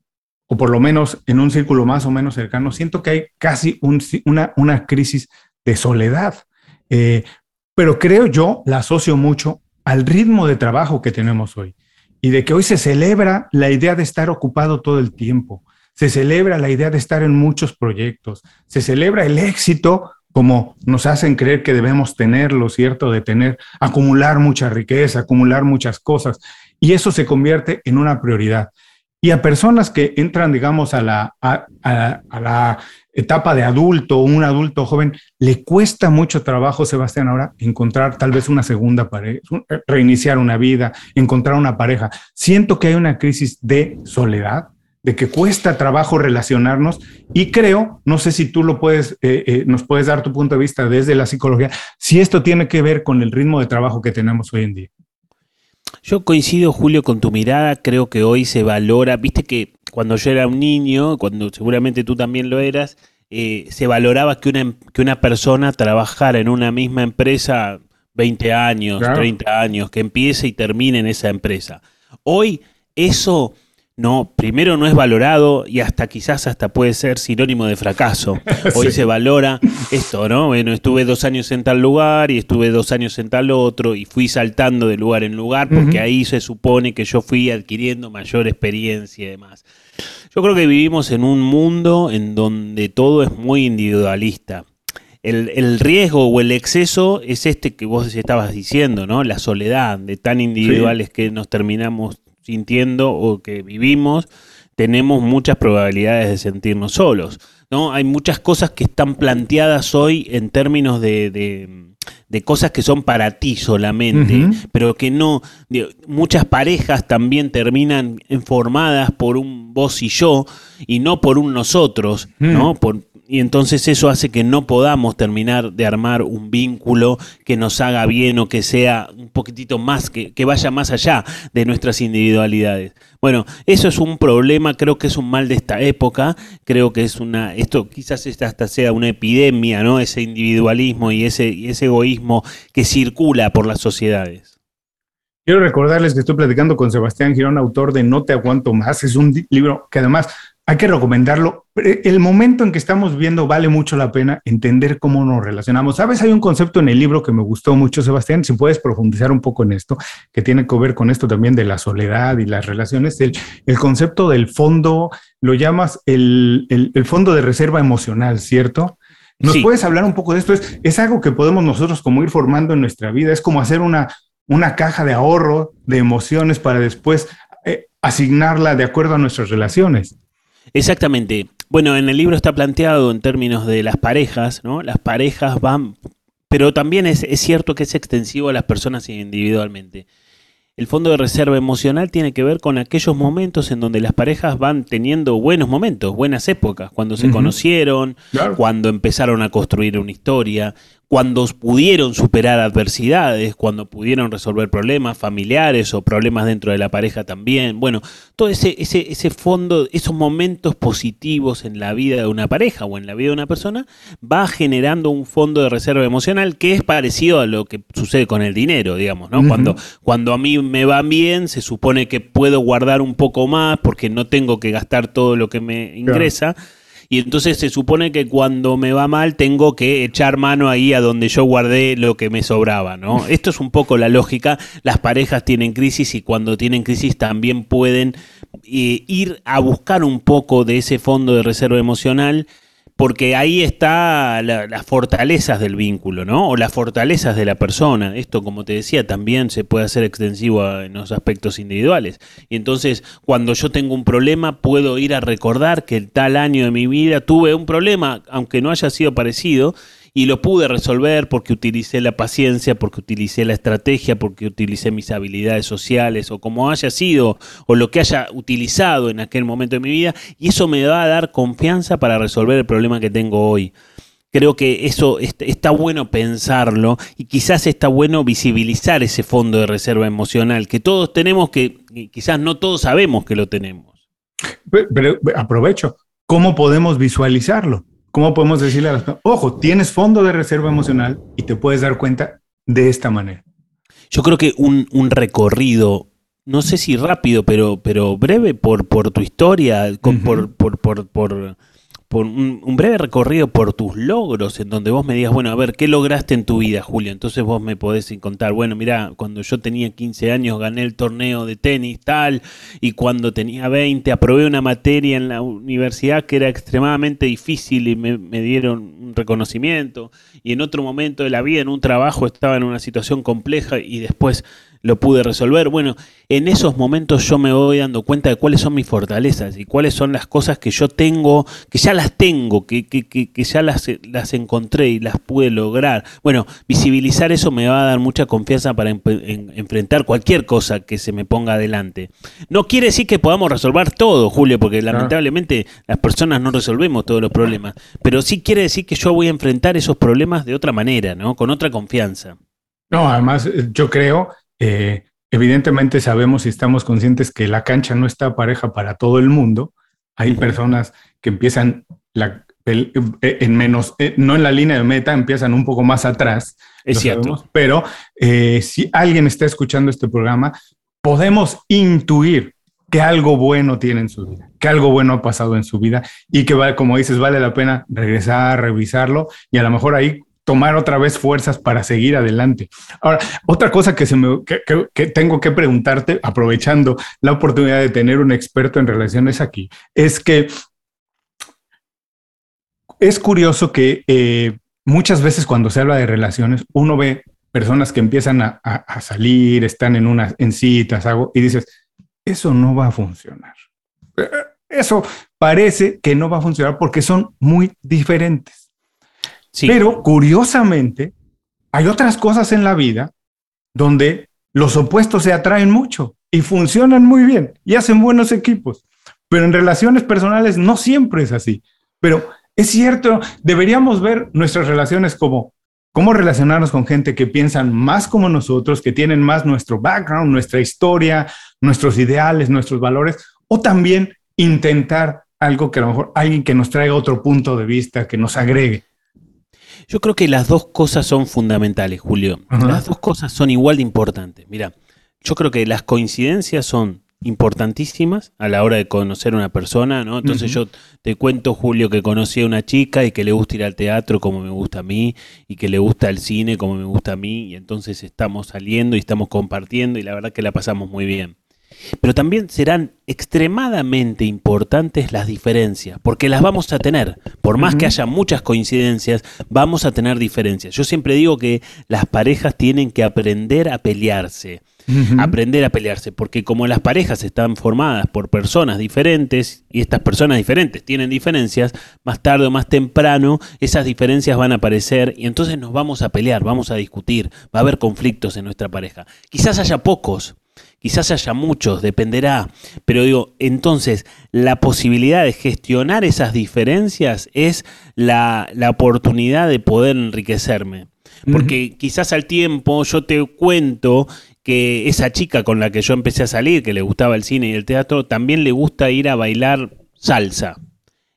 o por lo menos en un círculo más o menos cercano, siento que hay casi una, una, crisis de soledad. Eh, pero creo yo, la asocio mucho al ritmo de trabajo que tenemos hoy y de que hoy se celebra la idea de estar ocupado todo el tiempo, se celebra la idea de estar en muchos proyectos, se celebra el éxito como nos hacen creer que debemos tenerlo, ¿cierto? De tener, acumular mucha riqueza, acumular muchas cosas. Y eso se convierte en una prioridad. Y a personas que entran, digamos, a la, etapa de adulto un adulto joven, le cuesta mucho trabajo, Sebastián, ahora encontrar tal vez una segunda pareja, reiniciar una vida, encontrar una pareja. Siento que hay una crisis de soledad, de que cuesta trabajo relacionarnos y creo, no sé si tú lo puedes, eh, eh, nos puedes dar tu punto de vista desde la psicología, si esto tiene que ver con el ritmo de trabajo que tenemos hoy en día. Yo coincido, Julio, con tu mirada, creo que hoy se valora, viste que cuando yo era un niño, cuando seguramente tú también lo eras, eh, se valoraba que una, em, que una persona trabajara en una misma empresa 20 años, 30 años, que empiece y termine en esa empresa. Hoy eso no, primero no es valorado y hasta quizás hasta puede ser sinónimo de fracaso. Hoy se valora esto, ¿no? Bueno, estuve dos años en tal lugar y estuve dos años en tal otro y fui saltando de lugar en lugar porque ahí se supone que yo fui adquiriendo mayor experiencia y demás. Yo creo que vivimos en un mundo en donde todo es muy individualista. El, el, riesgo o el exceso es este que vos estabas diciendo, ¿no? La soledad de tan individuales que nos terminamos sintiendo o que vivimos, tenemos muchas probabilidades de sentirnos solos. ¿no? Hay muchas cosas que están planteadas hoy en términos de, de, cosas que son para ti solamente, pero que no, muchas parejas también terminan formadas por un vos y yo y no por un nosotros, ¿no? Por, Y entonces eso hace que no podamos terminar de armar un vínculo que nos haga bien o que sea un poquitito más, que, que, vaya más allá de nuestras individualidades. Bueno, eso es un problema, creo que es un mal de esta época, creo que es una, esto quizás hasta sea una epidemia, ¿no? Ese individualismo y ese, y ese egoísmo que circula por las sociedades. Quiero recordarles que estoy platicando con Sebastián Girón, autor de No te aguanto más. Es un libro que además hay que recomendarlo. El momento en que estamos viendo vale mucho la pena entender cómo nos relacionamos. Sabes, hay un concepto en el libro que me gustó mucho, Sebastián, si puedes profundizar un poco en esto, que tiene que ver con esto también de la soledad y las relaciones. El, el concepto del fondo, lo llamas el, el, fondo de reserva emocional, ¿cierto? ¿Nos puedes hablar un poco de esto? Es, es algo que podemos nosotros como ir formando en nuestra vida, es como hacer una, una caja de ahorro de emociones para después eh, asignarla de acuerdo a nuestras relaciones. Exactamente. Bueno, en el libro está planteado en términos de las parejas, ¿no? Las parejas van, pero también es, es cierto que es extensivo a las personas individualmente. El fondo de reserva emocional tiene que ver con aquellos momentos en donde las parejas van teniendo buenos momentos, buenas épocas, cuando se conocieron, cuando empezaron a construir una historia, cuando pudieron superar adversidades, cuando pudieron resolver problemas familiares o problemas dentro de la pareja también. Bueno, todo ese, ese, ese fondo, esos momentos positivos en la vida de una pareja o en la vida de una persona, va generando un fondo de reserva emocional que es parecido a lo que sucede con el dinero, digamos, ¿no? cuando, cuando a mí me va bien, se supone que puedo guardar un poco más porque no tengo que gastar todo lo que me ingresa y entonces se supone que cuando me va mal tengo que echar mano ahí a donde yo guardé lo que me sobraba, ¿no? Esto es un poco la lógica, las parejas tienen crisis y cuando tienen crisis también pueden eh, ir a buscar un poco de ese fondo de reserva emocional porque ahí está las fortalezas del vínculo, ¿no? O las fortalezas de la persona. Esto, como te decía, también se puede hacer extensivo en los aspectos individuales. Y entonces, cuando yo tengo un problema, puedo ir a recordar que el tal año de mi vida tuve un problema, aunque no haya sido parecido, y lo pude resolver porque utilicé la paciencia, porque utilicé la estrategia, porque utilicé mis habilidades sociales o como haya sido o lo que haya utilizado en aquel momento de mi vida y eso me va a dar confianza para resolver el problema que tengo hoy. Creo que eso está bueno pensarlo y quizás está bueno visibilizar ese fondo de reserva emocional que todos tenemos que quizás no todos sabemos que lo tenemos. pero aprovecho, ¿cómo podemos visualizarlo? ¿Cómo podemos decirle a las personas, ojo, tienes fondo de reserva emocional y te puedes dar cuenta de esta manera? Yo creo que un, recorrido, no sé si rápido, pero, pero breve por, por tu historia, por, por, por un, breve recorrido por tus logros, en donde vos me digas, bueno, a ver, ¿qué lograste en tu vida, Julio? Entonces vos me podés contar, bueno, mira, cuando yo tenía 15 años gané el torneo de tenis, tal, y cuando tenía 20 aprobé una materia en la universidad que era extremadamente difícil y me, me dieron un reconocimiento, y en otro momento de la vida, en un trabajo, estaba en una situación compleja y después lo pude resolver. Bueno, en esos momentos yo me voy dando cuenta de cuáles son mis fortalezas y cuáles son las cosas que yo tengo, que ya las tengo, que, que, que, ya las, las, encontré y las pude lograr. Bueno, visibilizar eso me va a dar mucha confianza para enfrentar cualquier cosa que se me ponga adelante. No quiere decir que podamos resolver todo, Julio, porque lamentablemente las personas no resolvemos todos los problemas, pero sí quiere decir que yo voy a enfrentar esos problemas de otra manera, ¿no? Con otra confianza. No, además yo creo eh, evidentemente sabemos y estamos conscientes que la cancha no está pareja para todo el mundo. Hay personas que empiezan la, eh, en menos, eh, no en la línea de meta, empiezan un poco más atrás. Es cierto. pero si alguien está escuchando este programa, podemos intuir que algo bueno tiene en su vida, que algo bueno ha pasado en su vida y que, como dices, vale la pena regresar, revisarlo y a lo mejor ahí tomar otra vez fuerzas para seguir adelante. Ahora, otra cosa que, tengo que preguntarte, aprovechando la oportunidad de tener un experto en relaciones aquí, es que es curioso que eh, muchas veces cuando se habla de relaciones, uno ve personas que empiezan a, salir, están en, una, en citas, algo, y dices, eso no va a funcionar. Eh, eso parece que no va a funcionar porque son muy diferentes. Pero curiosamente, hay otras cosas en la vida donde los opuestos se atraen mucho y funcionan muy bien y hacen buenos equipos. Pero en relaciones personales no siempre es así. Pero Es cierto, deberíamos ver nuestras relaciones como cómo relacionarnos con gente que piensan más como nosotros, que tienen más nuestro background, nuestra historia, nuestros ideales, nuestros valores, o también intentar algo que a lo mejor alguien que nos traiga otro punto de vista, que nos agregue. Yo creo que las dos cosas son fundamentales, Julio. Las dos cosas son igual de importantes. Mira, yo creo que las coincidencias son importantísimas a la hora de conocer a una persona, ¿no? Entonces yo te cuento, Julio, que conocí a una chica y que le gusta ir al teatro como me gusta a mí y que le gusta el cine como me gusta a mí y entonces estamos saliendo y estamos compartiendo y la verdad que la pasamos muy bien. Pero también serán extremadamente importantes las diferencias, porque las vamos a tener. Por más que haya muchas coincidencias, vamos a tener diferencias. Yo siempre digo que las parejas tienen que aprender a pelearse aprender a pelearse, porque como las parejas están formadas por personas diferentes y estas personas diferentes tienen diferencias, más tarde o más temprano esas diferencias van a aparecer y entonces nos vamos a pelear, vamos a discutir, va a haber conflictos en nuestra pareja. Quizás haya pocos, quizás haya muchos, dependerá, pero digo, entonces la posibilidad de gestionar esas diferencias es la, la oportunidad de poder enriquecerme. Porque quizás al tiempo yo te cuento que esa chica con la que yo empecé a salir, que le gustaba el cine y el teatro, también le gusta ir a bailar salsa.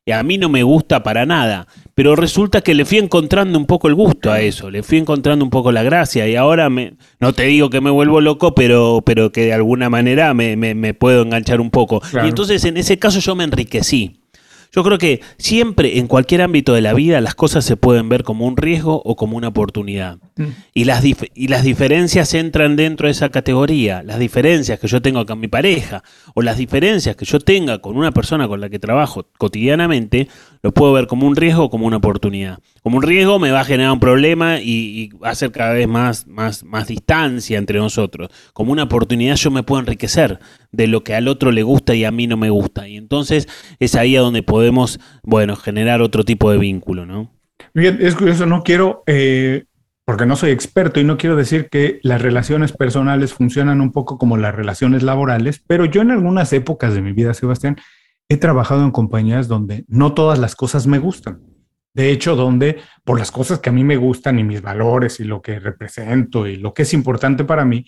Y a mí no me gusta para nada, pero resulta que le fui encontrando un poco el gusto a eso, le fui encontrando un poco la gracia y ahora me, no te digo que me vuelvo loco, pero, pero que de alguna manera me, me, puedo enganchar un poco. Y entonces en ese caso yo me enriquecí. Yo creo que siempre en cualquier ámbito de la vida las cosas se pueden ver como un riesgo o como una oportunidad. Mm. Y, las y las diferencias entran dentro de esa categoría. Las diferencias que yo tengo con mi pareja o las diferencias que yo tenga con una persona con la que trabajo cotidianamente, lo puedo ver como un riesgo o como una oportunidad. Como un riesgo me va a generar un problema y, va a ser cada vez más, más, más distancia entre nosotros. Como una oportunidad yo me puedo enriquecer de lo que al otro le gusta y a mí no me gusta. Y entonces es ahí a donde podemos, bueno, generar otro tipo de vínculo, ¿no? Bien, es curioso, no quiero, eh, porque no soy experto y no quiero decir que las relaciones personales funcionan un poco como las relaciones laborales, pero yo en algunas épocas de mi vida, Sebastián, he trabajado en compañías donde no todas las cosas me gustan. De hecho, donde por las cosas que a mí me gustan y mis valores y lo que represento y lo que es importante para mí,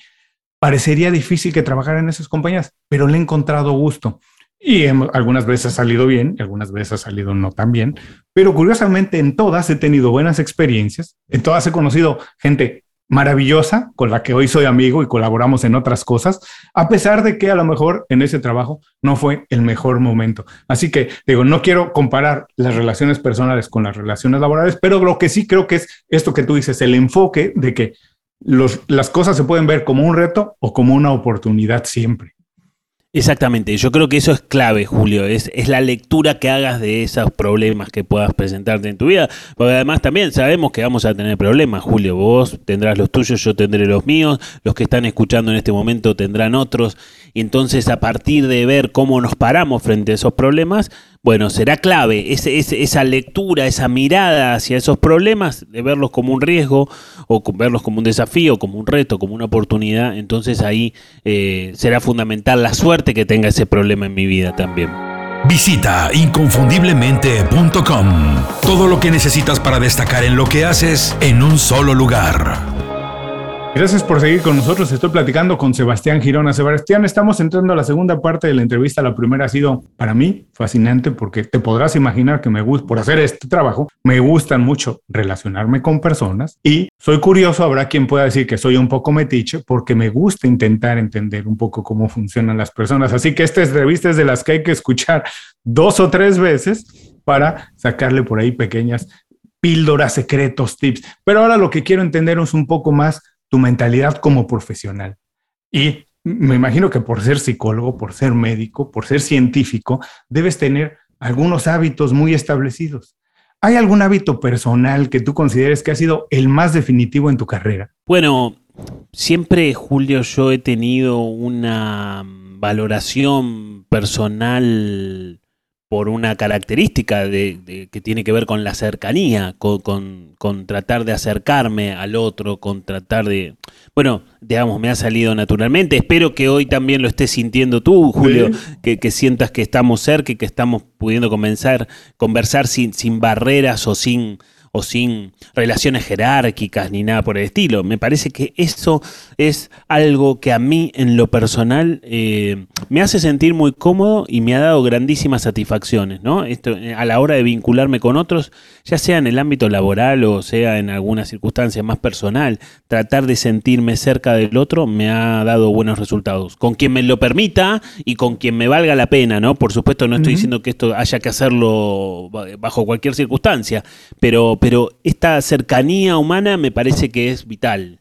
parecería difícil que trabajara en esas compañías, pero le he encontrado gusto. Y algunas veces ha salido bien, algunas veces ha salido no tan bien, pero curiosamente en todas he tenido buenas experiencias, en todas he conocido gente maravillosa con la que hoy soy amigo y colaboramos en otras cosas, a pesar de que a lo mejor en ese trabajo no fue el mejor momento. Así que digo, no quiero comparar las relaciones personales con las relaciones laborales, pero lo que sí creo que es esto que tú dices, el enfoque de que las cosas se pueden ver como un reto o como una oportunidad siempre. Exactamente, yo creo que eso es clave, Julio, es, es, la lectura que hagas de esos problemas que puedas presentarte en tu vida, porque además también sabemos que vamos a tener problemas, Julio, vos tendrás los tuyos, yo tendré los míos, los que están escuchando en este momento tendrán otros, y entonces a partir de ver cómo nos paramos frente a esos problemas, bueno, será clave esa lectura, esa mirada hacia esos problemas, de verlos como un riesgo o verlos como un desafío, como un reto, como una oportunidad. Entonces ahí eh, será fundamental la suerte que tenga ese problema en mi vida también. Visita inconfundiblemente.com. Todo lo que necesitas para destacar en lo que haces en un solo lugar. Gracias por seguir con nosotros. Estoy platicando con Sebastián Girona. Sebastián, estamos entrando a la segunda parte de la entrevista. La primera ha sido para mí fascinante porque te podrás imaginar que me gusta, por hacer este trabajo, me gustan mucho relacionarme con personas y soy curioso. Habrá quien pueda decir que soy un poco metiche porque me gusta intentar entender un poco cómo funcionan las personas. Así que esta entrevista es de las que hay que escuchar dos o tres veces para sacarle por ahí pequeñas píldoras, secretos, tips. Pero ahora lo que quiero entender es un poco más tu mentalidad como profesional. Y me imagino que por ser psicólogo, por ser médico, por ser científico, debes tener algunos hábitos muy establecidos. ¿Hay algún hábito personal que tú consideres que ha sido el más definitivo en tu carrera? Bueno, siempre, Julio, yo he tenido una valoración personal por una característica de, que tiene que ver con la cercanía, con, con, tratar de acercarme al otro, con tratar de... Bueno, digamos, me ha salido naturalmente. Espero que hoy también lo estés sintiendo tú, Julio, que, que, sientas que estamos cerca y que estamos pudiendo comenzar, conversar sin, sin barreras o sin o sin relaciones jerárquicas ni nada por el estilo. Me parece que eso es algo que a mí en lo personal eh, me hace sentir muy cómodo y me ha dado grandísimas satisfacciones, ¿no? Esto, eh, a la hora de vincularme con otros, ya sea en el ámbito laboral o sea en alguna circunstancia más personal, tratar de sentirme cerca del otro me ha dado buenos resultados. Con quien me lo permita y con quien me valga la pena, ¿no? Por supuesto no estoy diciendo que esto haya que hacerlo bajo cualquier circunstancia, pero pero esta cercanía humana me parece que es vital.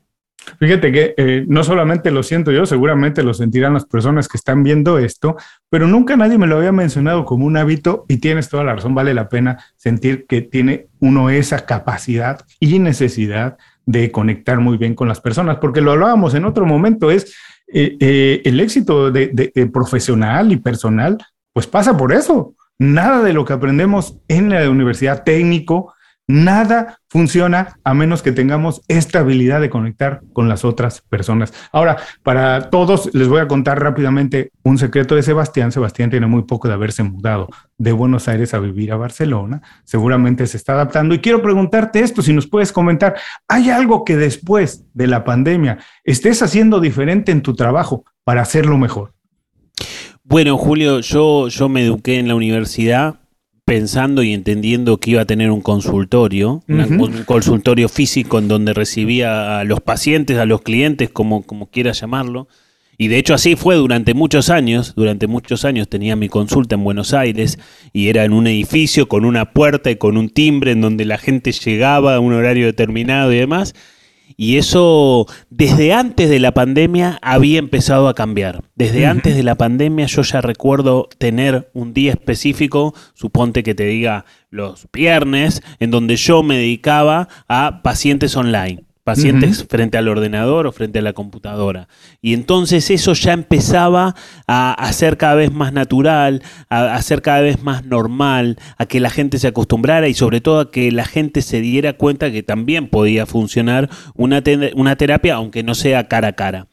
Fíjate que eh, no solamente lo siento yo, seguramente lo sentirán las personas que están viendo esto, pero nunca nadie me lo había mencionado como un hábito y tienes toda la razón, vale la pena sentir que tiene uno esa capacidad y necesidad de conectar muy bien con las personas, porque lo hablábamos en otro momento, es eh, eh, el éxito de profesional y personal, pues pasa por eso. Nada de lo que aprendemos en la universidad técnico, Nada funciona a menos que tengamos esta habilidad de conectar con las otras personas. Ahora, para todos, les voy a contar rápidamente un secreto de Sebastián. Sebastián tiene muy poco de haberse mudado de Buenos Aires a vivir a Barcelona. Seguramente se está adaptando. Y quiero preguntarte esto, si nos puedes comentar, ¿hay algo que después de la pandemia estés haciendo diferente en tu trabajo para hacerlo mejor? Bueno, Julio, yo, yo me eduqué en la universidad pensando y entendiendo que iba a tener un consultorio, un consultorio físico en donde recibía a los pacientes, a los clientes, como, como quieras llamarlo. Y de hecho así fue durante muchos años, durante muchos años tenía mi consulta en Buenos Aires y era en un edificio con una puerta y con un timbre en donde la gente llegaba a un horario determinado y demás. Y eso desde antes de la pandemia había empezado a cambiar. Desde antes de la pandemia yo ya recuerdo tener un día específico, suponte que te diga los viernes, en donde yo me dedicaba a pacientes online pacientes frente al ordenador o frente a la computadora. Y entonces eso ya empezaba a, hacer ser cada vez más natural, a, ser cada vez más normal, a que la gente se acostumbrara y sobre todo a que la gente se diera cuenta que también podía funcionar una, una terapia, aunque no sea cara a cara.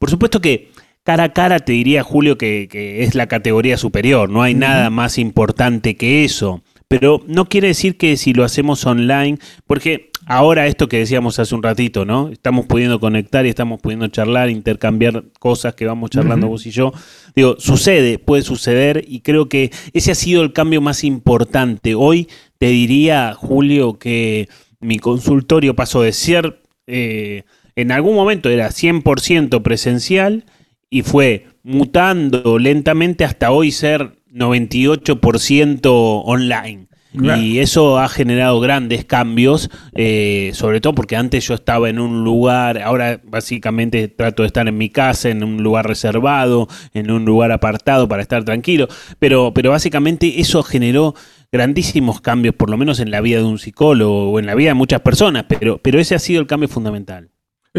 Por supuesto que cara a cara te diría Julio que, que es la categoría superior, no hay nada más importante que eso. Pero no quiere decir que si lo hacemos online, porque ahora esto que decíamos hace un ratito, ¿no? Estamos pudiendo conectar y estamos pudiendo charlar, intercambiar cosas que vamos charlando vos y yo. Digo, sucede, puede suceder y creo que ese ha sido el cambio más importante. Hoy te diría, Julio, que mi consultorio pasó de ser, eh, en algún momento era 100% presencial y fue mutando lentamente hasta hoy ser 98% online. Y eso ha generado grandes cambios, eh, sobre todo porque antes yo estaba en un lugar, ahora básicamente trato de estar en mi casa, en un lugar reservado, en un lugar apartado para estar tranquilo, pero, pero básicamente eso generó grandísimos cambios, por lo menos en la vida de un psicólogo o en la vida de muchas personas, pero, pero ese ha sido el cambio fundamental.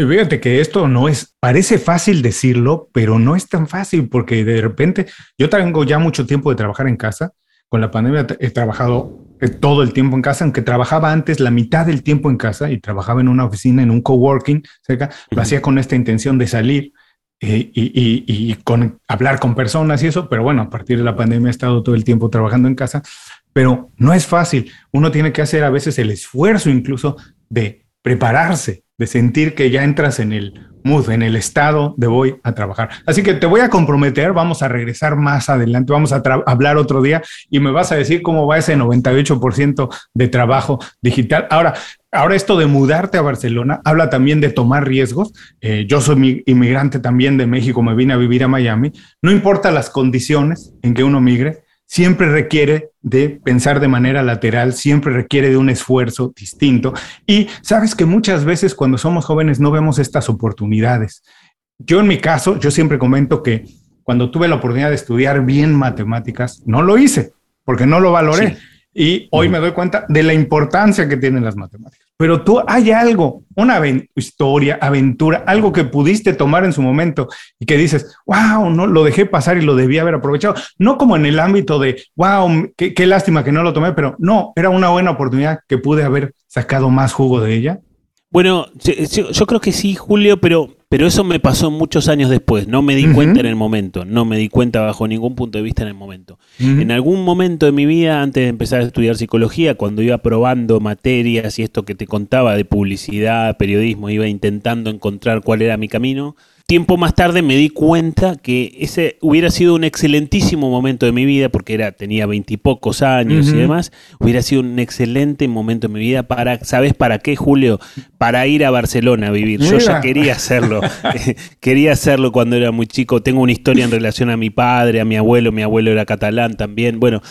Fíjate que esto no es, parece fácil decirlo, pero no es tan fácil porque de repente yo tengo ya mucho tiempo de trabajar en casa. Con la pandemia he trabajado eh, todo el tiempo en casa, aunque trabajaba antes la mitad del tiempo en casa y trabajaba en una oficina, en un coworking cerca, lo hacía con esta intención de salir eh, y, con hablar con personas y eso, pero bueno, a partir de la pandemia he estado todo el tiempo trabajando en casa, pero no es fácil. Uno tiene que hacer a veces el esfuerzo incluso de prepararse, de sentir que ya entras en el mood, en el estado de voy a trabajar. Así que te voy a comprometer, vamos a regresar más adelante, vamos a hablar otro día y me vas a decir cómo va ese 98% de trabajo digital. Ahora, Ahora esto de mudarte a Barcelona habla también de tomar riesgos. Eh, yo soy inmigrante también de México, me vine a vivir a Miami. No importa las condiciones en que uno migre, siempre requiere de pensar de manera lateral, siempre requiere de un esfuerzo distinto. Y sabes que muchas veces cuando somos jóvenes no vemos estas oportunidades. Yo en mi caso, yo siempre comento que cuando tuve la oportunidad de estudiar bien matemáticas, no lo hice porque no lo valoré. Y hoy me doy cuenta de la importancia que tienen las matemáticas. Pero tú hay algo, una historia, aventura, algo que pudiste tomar en su momento y que dices, wow, no lo dejé pasar y lo debía haber aprovechado. No como en el ámbito de, wow, qué, qué lástima que no lo tomé, pero no, era una buena oportunidad que pude haber sacado más jugo de ella. Bueno, yo creo que sí, Julio, pero, pero eso me pasó muchos años después. No me di cuenta en el momento, no me di cuenta bajo ningún punto de vista en el momento. En algún momento de mi vida, antes de empezar a estudiar psicología, cuando iba probando materias y esto que te contaba de publicidad, periodismo, iba intentando encontrar cuál era mi camino, tiempo más tarde me di cuenta que ese hubiera sido un excelentísimo momento de mi vida, porque era, tenía veintipocos años y demás, hubiera sido un excelente momento de mi vida para, ¿sabes para qué, Julio? Para ir a Barcelona a vivir. Yo ya quería hacerlo, quería hacerlo cuando era muy chico. Tengo una historia en relación a mi padre, a mi abuelo, mi abuelo era catalán también. Bueno,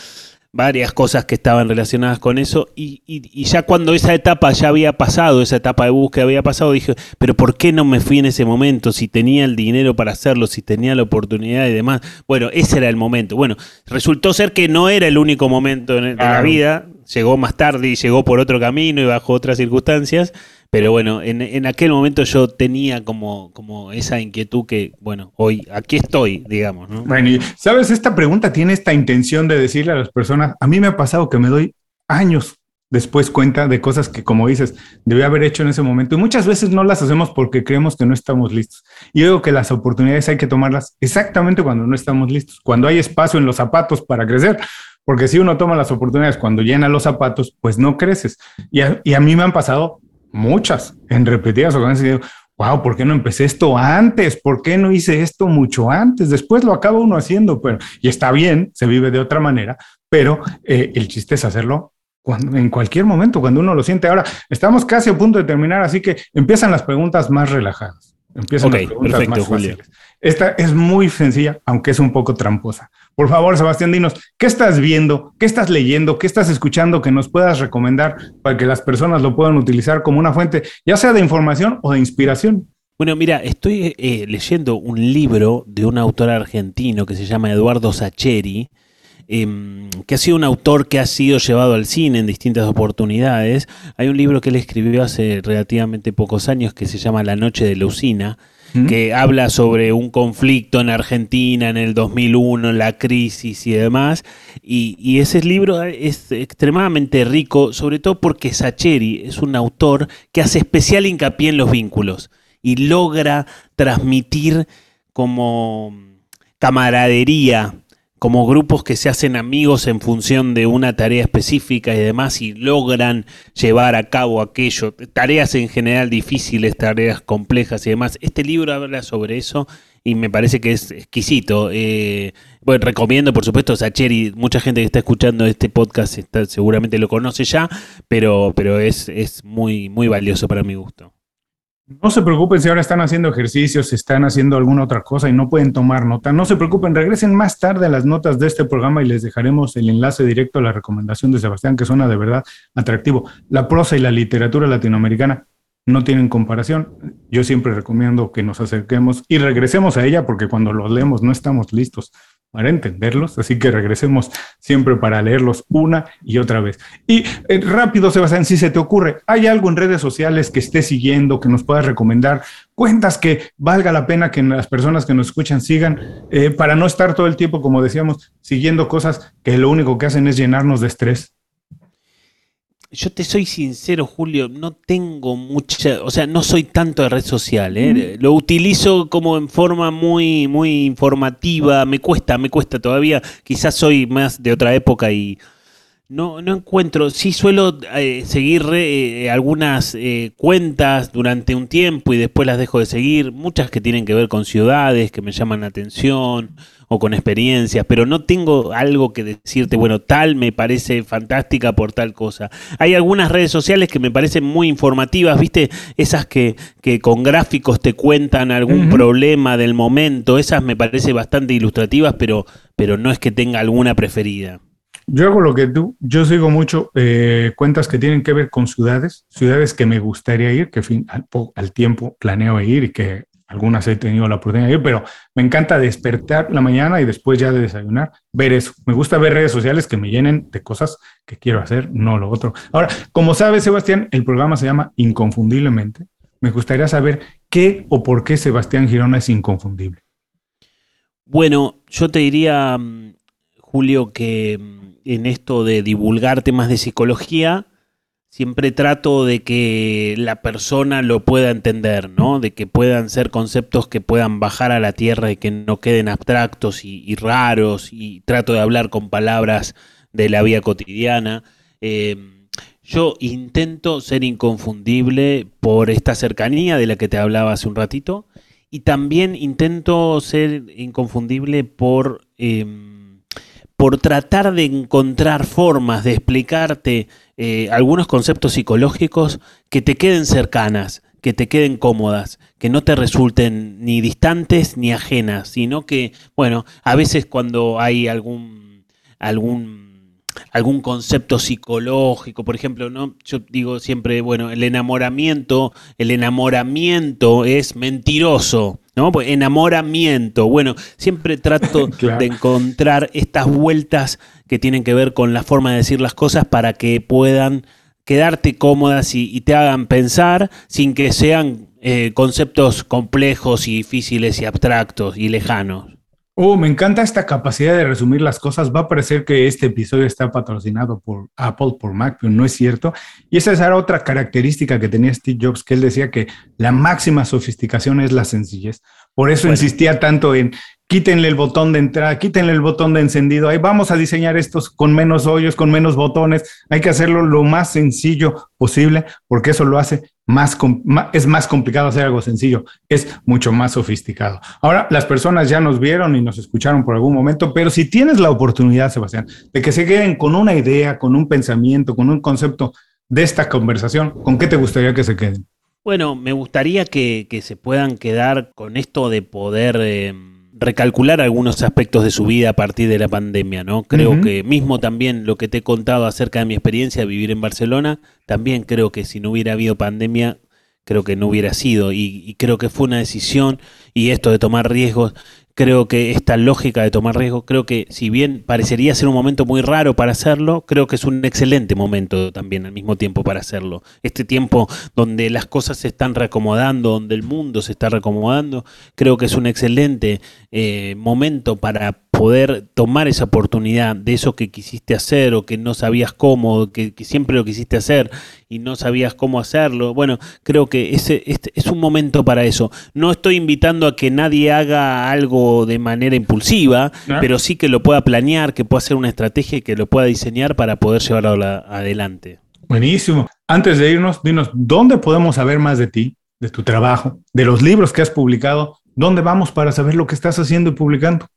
varias cosas que estaban relacionadas con eso y, ya cuando esa etapa ya había pasado, esa etapa de búsqueda había pasado, dije, pero ¿por qué no me fui en ese momento? Si tenía el dinero para hacerlo, si tenía la oportunidad y demás. Bueno, ese era el momento. Bueno, resultó ser que no era el único momento de la vida, llegó más tarde y llegó por otro camino y bajo otras circunstancias, pero bueno, en, aquel momento yo tenía como, como esa inquietud que, bueno, hoy aquí estoy, digamos. ¿no? Bueno, y sabes, esta pregunta tiene esta intención de decirle a las personas, a mí me ha pasado que me doy años después cuenta de cosas que, como dices, debí haber hecho en ese momento. Y muchas veces no las hacemos porque creemos que no estamos listos. Y digo que las oportunidades hay que tomarlas exactamente cuando no estamos listos, cuando hay espacio en los zapatos para crecer. Porque si uno toma las oportunidades cuando llena los zapatos, pues no creces. Y a mí me han pasado muchas, en repetidas ocasiones, y digo, wow, ¿por qué no empecé esto antes? ¿Por qué no hice esto mucho antes? Después lo acaba uno haciendo, pero, y está bien, se vive de otra manera, pero eh, el chiste es hacerlo cuando, en cualquier momento, cuando uno lo siente. Ahora, estamos casi a punto de terminar, así que empiezan las preguntas más relajadas. Empiezan las preguntas más fáciles. Esta es muy sencilla, aunque es un poco tramposa. Por favor, Sebastián, dinos, ¿qué estás viendo? ¿Qué estás leyendo? ¿Qué estás escuchando que nos puedas recomendar para que las personas lo puedan utilizar como una fuente, ya sea de información o de inspiración? Bueno, mira, estoy eh, leyendo un libro de un autor argentino que se llama Eduardo Sacheri, em, que ha sido un autor que ha sido llevado al cine en distintas oportunidades. Hay un libro que él escribió hace relativamente pocos años que se llama La Noche de la Usina, que habla sobre un conflicto en Argentina en el 2001, la crisis y demás. Y, ese libro es extremadamente rico, sobre todo porque Sacheri es un autor que hace especial hincapié en los vínculos y logra transmitir como camaradería como grupos que se hacen amigos en función de una tarea específica y demás y logran llevar a cabo aquello, tareas en general difíciles, tareas complejas y demás. Este libro habla sobre eso y me parece que es exquisito. Eh, bueno, recomiendo, por supuesto, Sacheri. Mucha gente que está escuchando este podcast está, seguramente lo conoce ya, pero, pero es, es muy, muy valioso para mi gusto. No se preocupen si ahora están haciendo ejercicios, si están haciendo alguna otra cosa y no pueden tomar nota. No se preocupen, regresen más tarde a las notas de este programa y les dejaremos el enlace directo a la recomendación de Sebastián, que suena de verdad atractivo. La prosa y la literatura latinoamericana no tienen comparación. Yo siempre recomiendo que nos acerquemos y regresemos a ella porque cuando los leemos no estamos listos para entenderlos, así que regresemos siempre para leerlos una y otra vez. Y eh, rápido, Sebastián, si se te ocurre, ¿hay algo en redes sociales que estés siguiendo, que nos puedas recomendar? Cuentas que valga la pena que las personas que nos escuchan sigan, eh, para no estar todo el tiempo, como decíamos, siguiendo cosas que lo único que hacen es llenarnos de estrés yo te soy sincero, Julio, no tengo mucha, o sea, no soy tanto de red social, ¿eh? lo utilizo como en forma muy, muy informativa, me cuesta, me cuesta todavía, quizás soy más de otra época y no, no encuentro, sí suelo eh, seguir eh, algunas eh, cuentas durante un tiempo y después las dejo de seguir, muchas que tienen que ver con ciudades que me llaman la atención o con experiencias, pero no tengo algo que decirte, bueno, tal me parece fantástica por tal cosa. Hay algunas redes sociales que me parecen muy informativas, viste, esas que, que con gráficos te cuentan algún problema del momento, esas me parecen bastante ilustrativas, pero, pero no es que tenga alguna preferida. Yo hago lo que tú, yo sigo mucho eh, cuentas que tienen que ver con ciudades, ciudades que me gustaría ir, que fin, al, al tiempo planeo ir y que algunas he tenido la oportunidad de ir, pero me encanta despertar la mañana y después ya de desayunar, ver eso. Me gusta ver redes sociales que me llenen de cosas que quiero hacer, no lo otro. Ahora, como sabes, Sebastián, el programa se llama Inconfundiblemente. Me gustaría saber qué o por qué Sebastián Girona es inconfundible. Bueno, yo te diría, mm, Julio, que mm, en esto de divulgar temas de psicología, siempre trato de que la persona lo pueda entender, ¿no? De que puedan ser conceptos que puedan bajar a la tierra y que no queden abstractos y, raros, y trato de hablar con palabras de la vida cotidiana. Em, yo intento ser inconfundible por esta cercanía de la que te hablaba hace un ratito, y también intento ser inconfundible por... Em, por tratar de encontrar formas de explicarte eh, algunos conceptos psicológicos que te queden cercanas, que te queden cómodas, que no te resulten ni distantes ni ajenas, sino que, bueno, a veces cuando hay algún, algún algún concepto psicológico, por ejemplo, ¿no? Yo digo siempre, bueno, el enamoramiento, el enamoramiento es mentiroso, ¿no? Pues enamoramiento. Bueno, siempre trato de encontrar estas vueltas que tienen que ver con la forma de decir las cosas para que puedan quedarte cómodas y, te hagan pensar sin que sean eh, conceptos complejos y difíciles y abstractos y lejanos. Oh, me encanta esta capacidad de resumir las cosas. Va a parecer que este episodio está patrocinado por Apple, por Mac, pero no es cierto. Y esa era otra característica que tenía Steve Jobs, que él decía que la máxima sofisticación es la sencillez. Por eso insistía tanto en quítenle el botón de entrada, quítenle el botón de encendido. Ahí vamos a diseñar estos con menos hoyos, con menos botones. Hay que hacerlo lo más sencillo posible, porque eso lo hace más, es más complicado hacer algo sencillo, es mucho más sofisticado. Ahora, las personas ya nos vieron y nos escucharon por algún momento, pero si tienes la oportunidad, Sebastián, de que se queden con una idea, con un pensamiento, con un concepto de esta conversación, ¿con qué te gustaría que se queden? Bueno, me gustaría que, se puedan quedar con esto de poder... Eh, recalcular algunos aspectos de su vida a partir de la pandemia, ¿no? Creo que mismo también lo que te he contado acerca de mi experiencia de vivir en Barcelona, también creo que si no hubiera habido pandemia, creo que no hubiera sido. y creo que fue una decisión y esto de tomar riesgos creo que esta lógica de tomar riesgo, creo que si bien parecería ser un momento muy raro para hacerlo, creo que es un excelente momento también al mismo tiempo para hacerlo. Este tiempo donde las cosas se están reacomodando, donde el mundo se está reacomodando, creo que es un excelente eh, momento para poder tomar esa oportunidad de eso que quisiste hacer o que no sabías cómo, que, siempre lo quisiste hacer y no sabías cómo hacerlo. Bueno, creo que ese, este es un momento para eso. No estoy invitando a que nadie haga algo de manera impulsiva, pero sí que lo pueda planear, que pueda hacer una estrategia y que lo pueda diseñar para poder llevarlo adelante. Buenísimo. Antes de irnos, dinos, ¿dónde podemos saber más de ti, de tu trabajo, de los libros que has publicado? ¿Dónde vamos para saber lo que estás haciendo y publicando?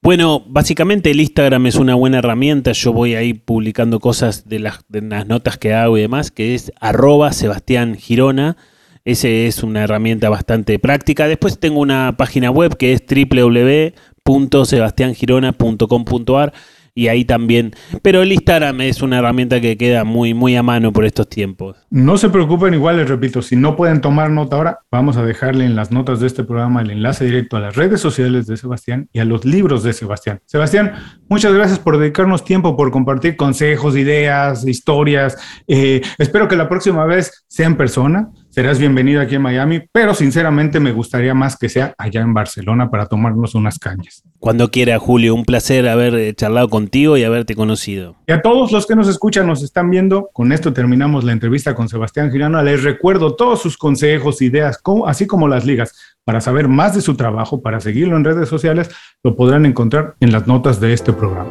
Bueno, básicamente el Instagram es una buena herramienta. Yo voy ahí publicando cosas de las, notas que hago y demás, que es arroba Sebastián Girona. Ese es una herramienta bastante práctica. Después tengo una página web que es www.sebastiangirona.com.ar y ahí también. Pero el Instagram es una herramienta que queda muy, muy a mano por estos tiempos. No se preocupen, igual les repito, si no pueden tomar nota ahora, vamos a dejarle en las notas de este programa el enlace directo a las redes sociales de Sebastián y a los libros de Sebastián. Sebastián, muchas gracias por dedicarnos tiempo, por compartir consejos, ideas, historias. Eh, espero que la próxima vez sea en persona serás bienvenido aquí en Miami, pero sinceramente me gustaría más que sea allá en Barcelona para tomarnos unas cañas. Cuando quiera, Julio, un placer haber eh, charlado contigo y haberte conocido. Y a todos los que nos escuchan, nos están viendo, con esto terminamos la entrevista con Sebastián Girano. Les recuerdo todos sus consejos, ideas, así como las ligas. Para saber más de su trabajo, para seguirlo en redes sociales, lo podrán encontrar en las notas de este programa.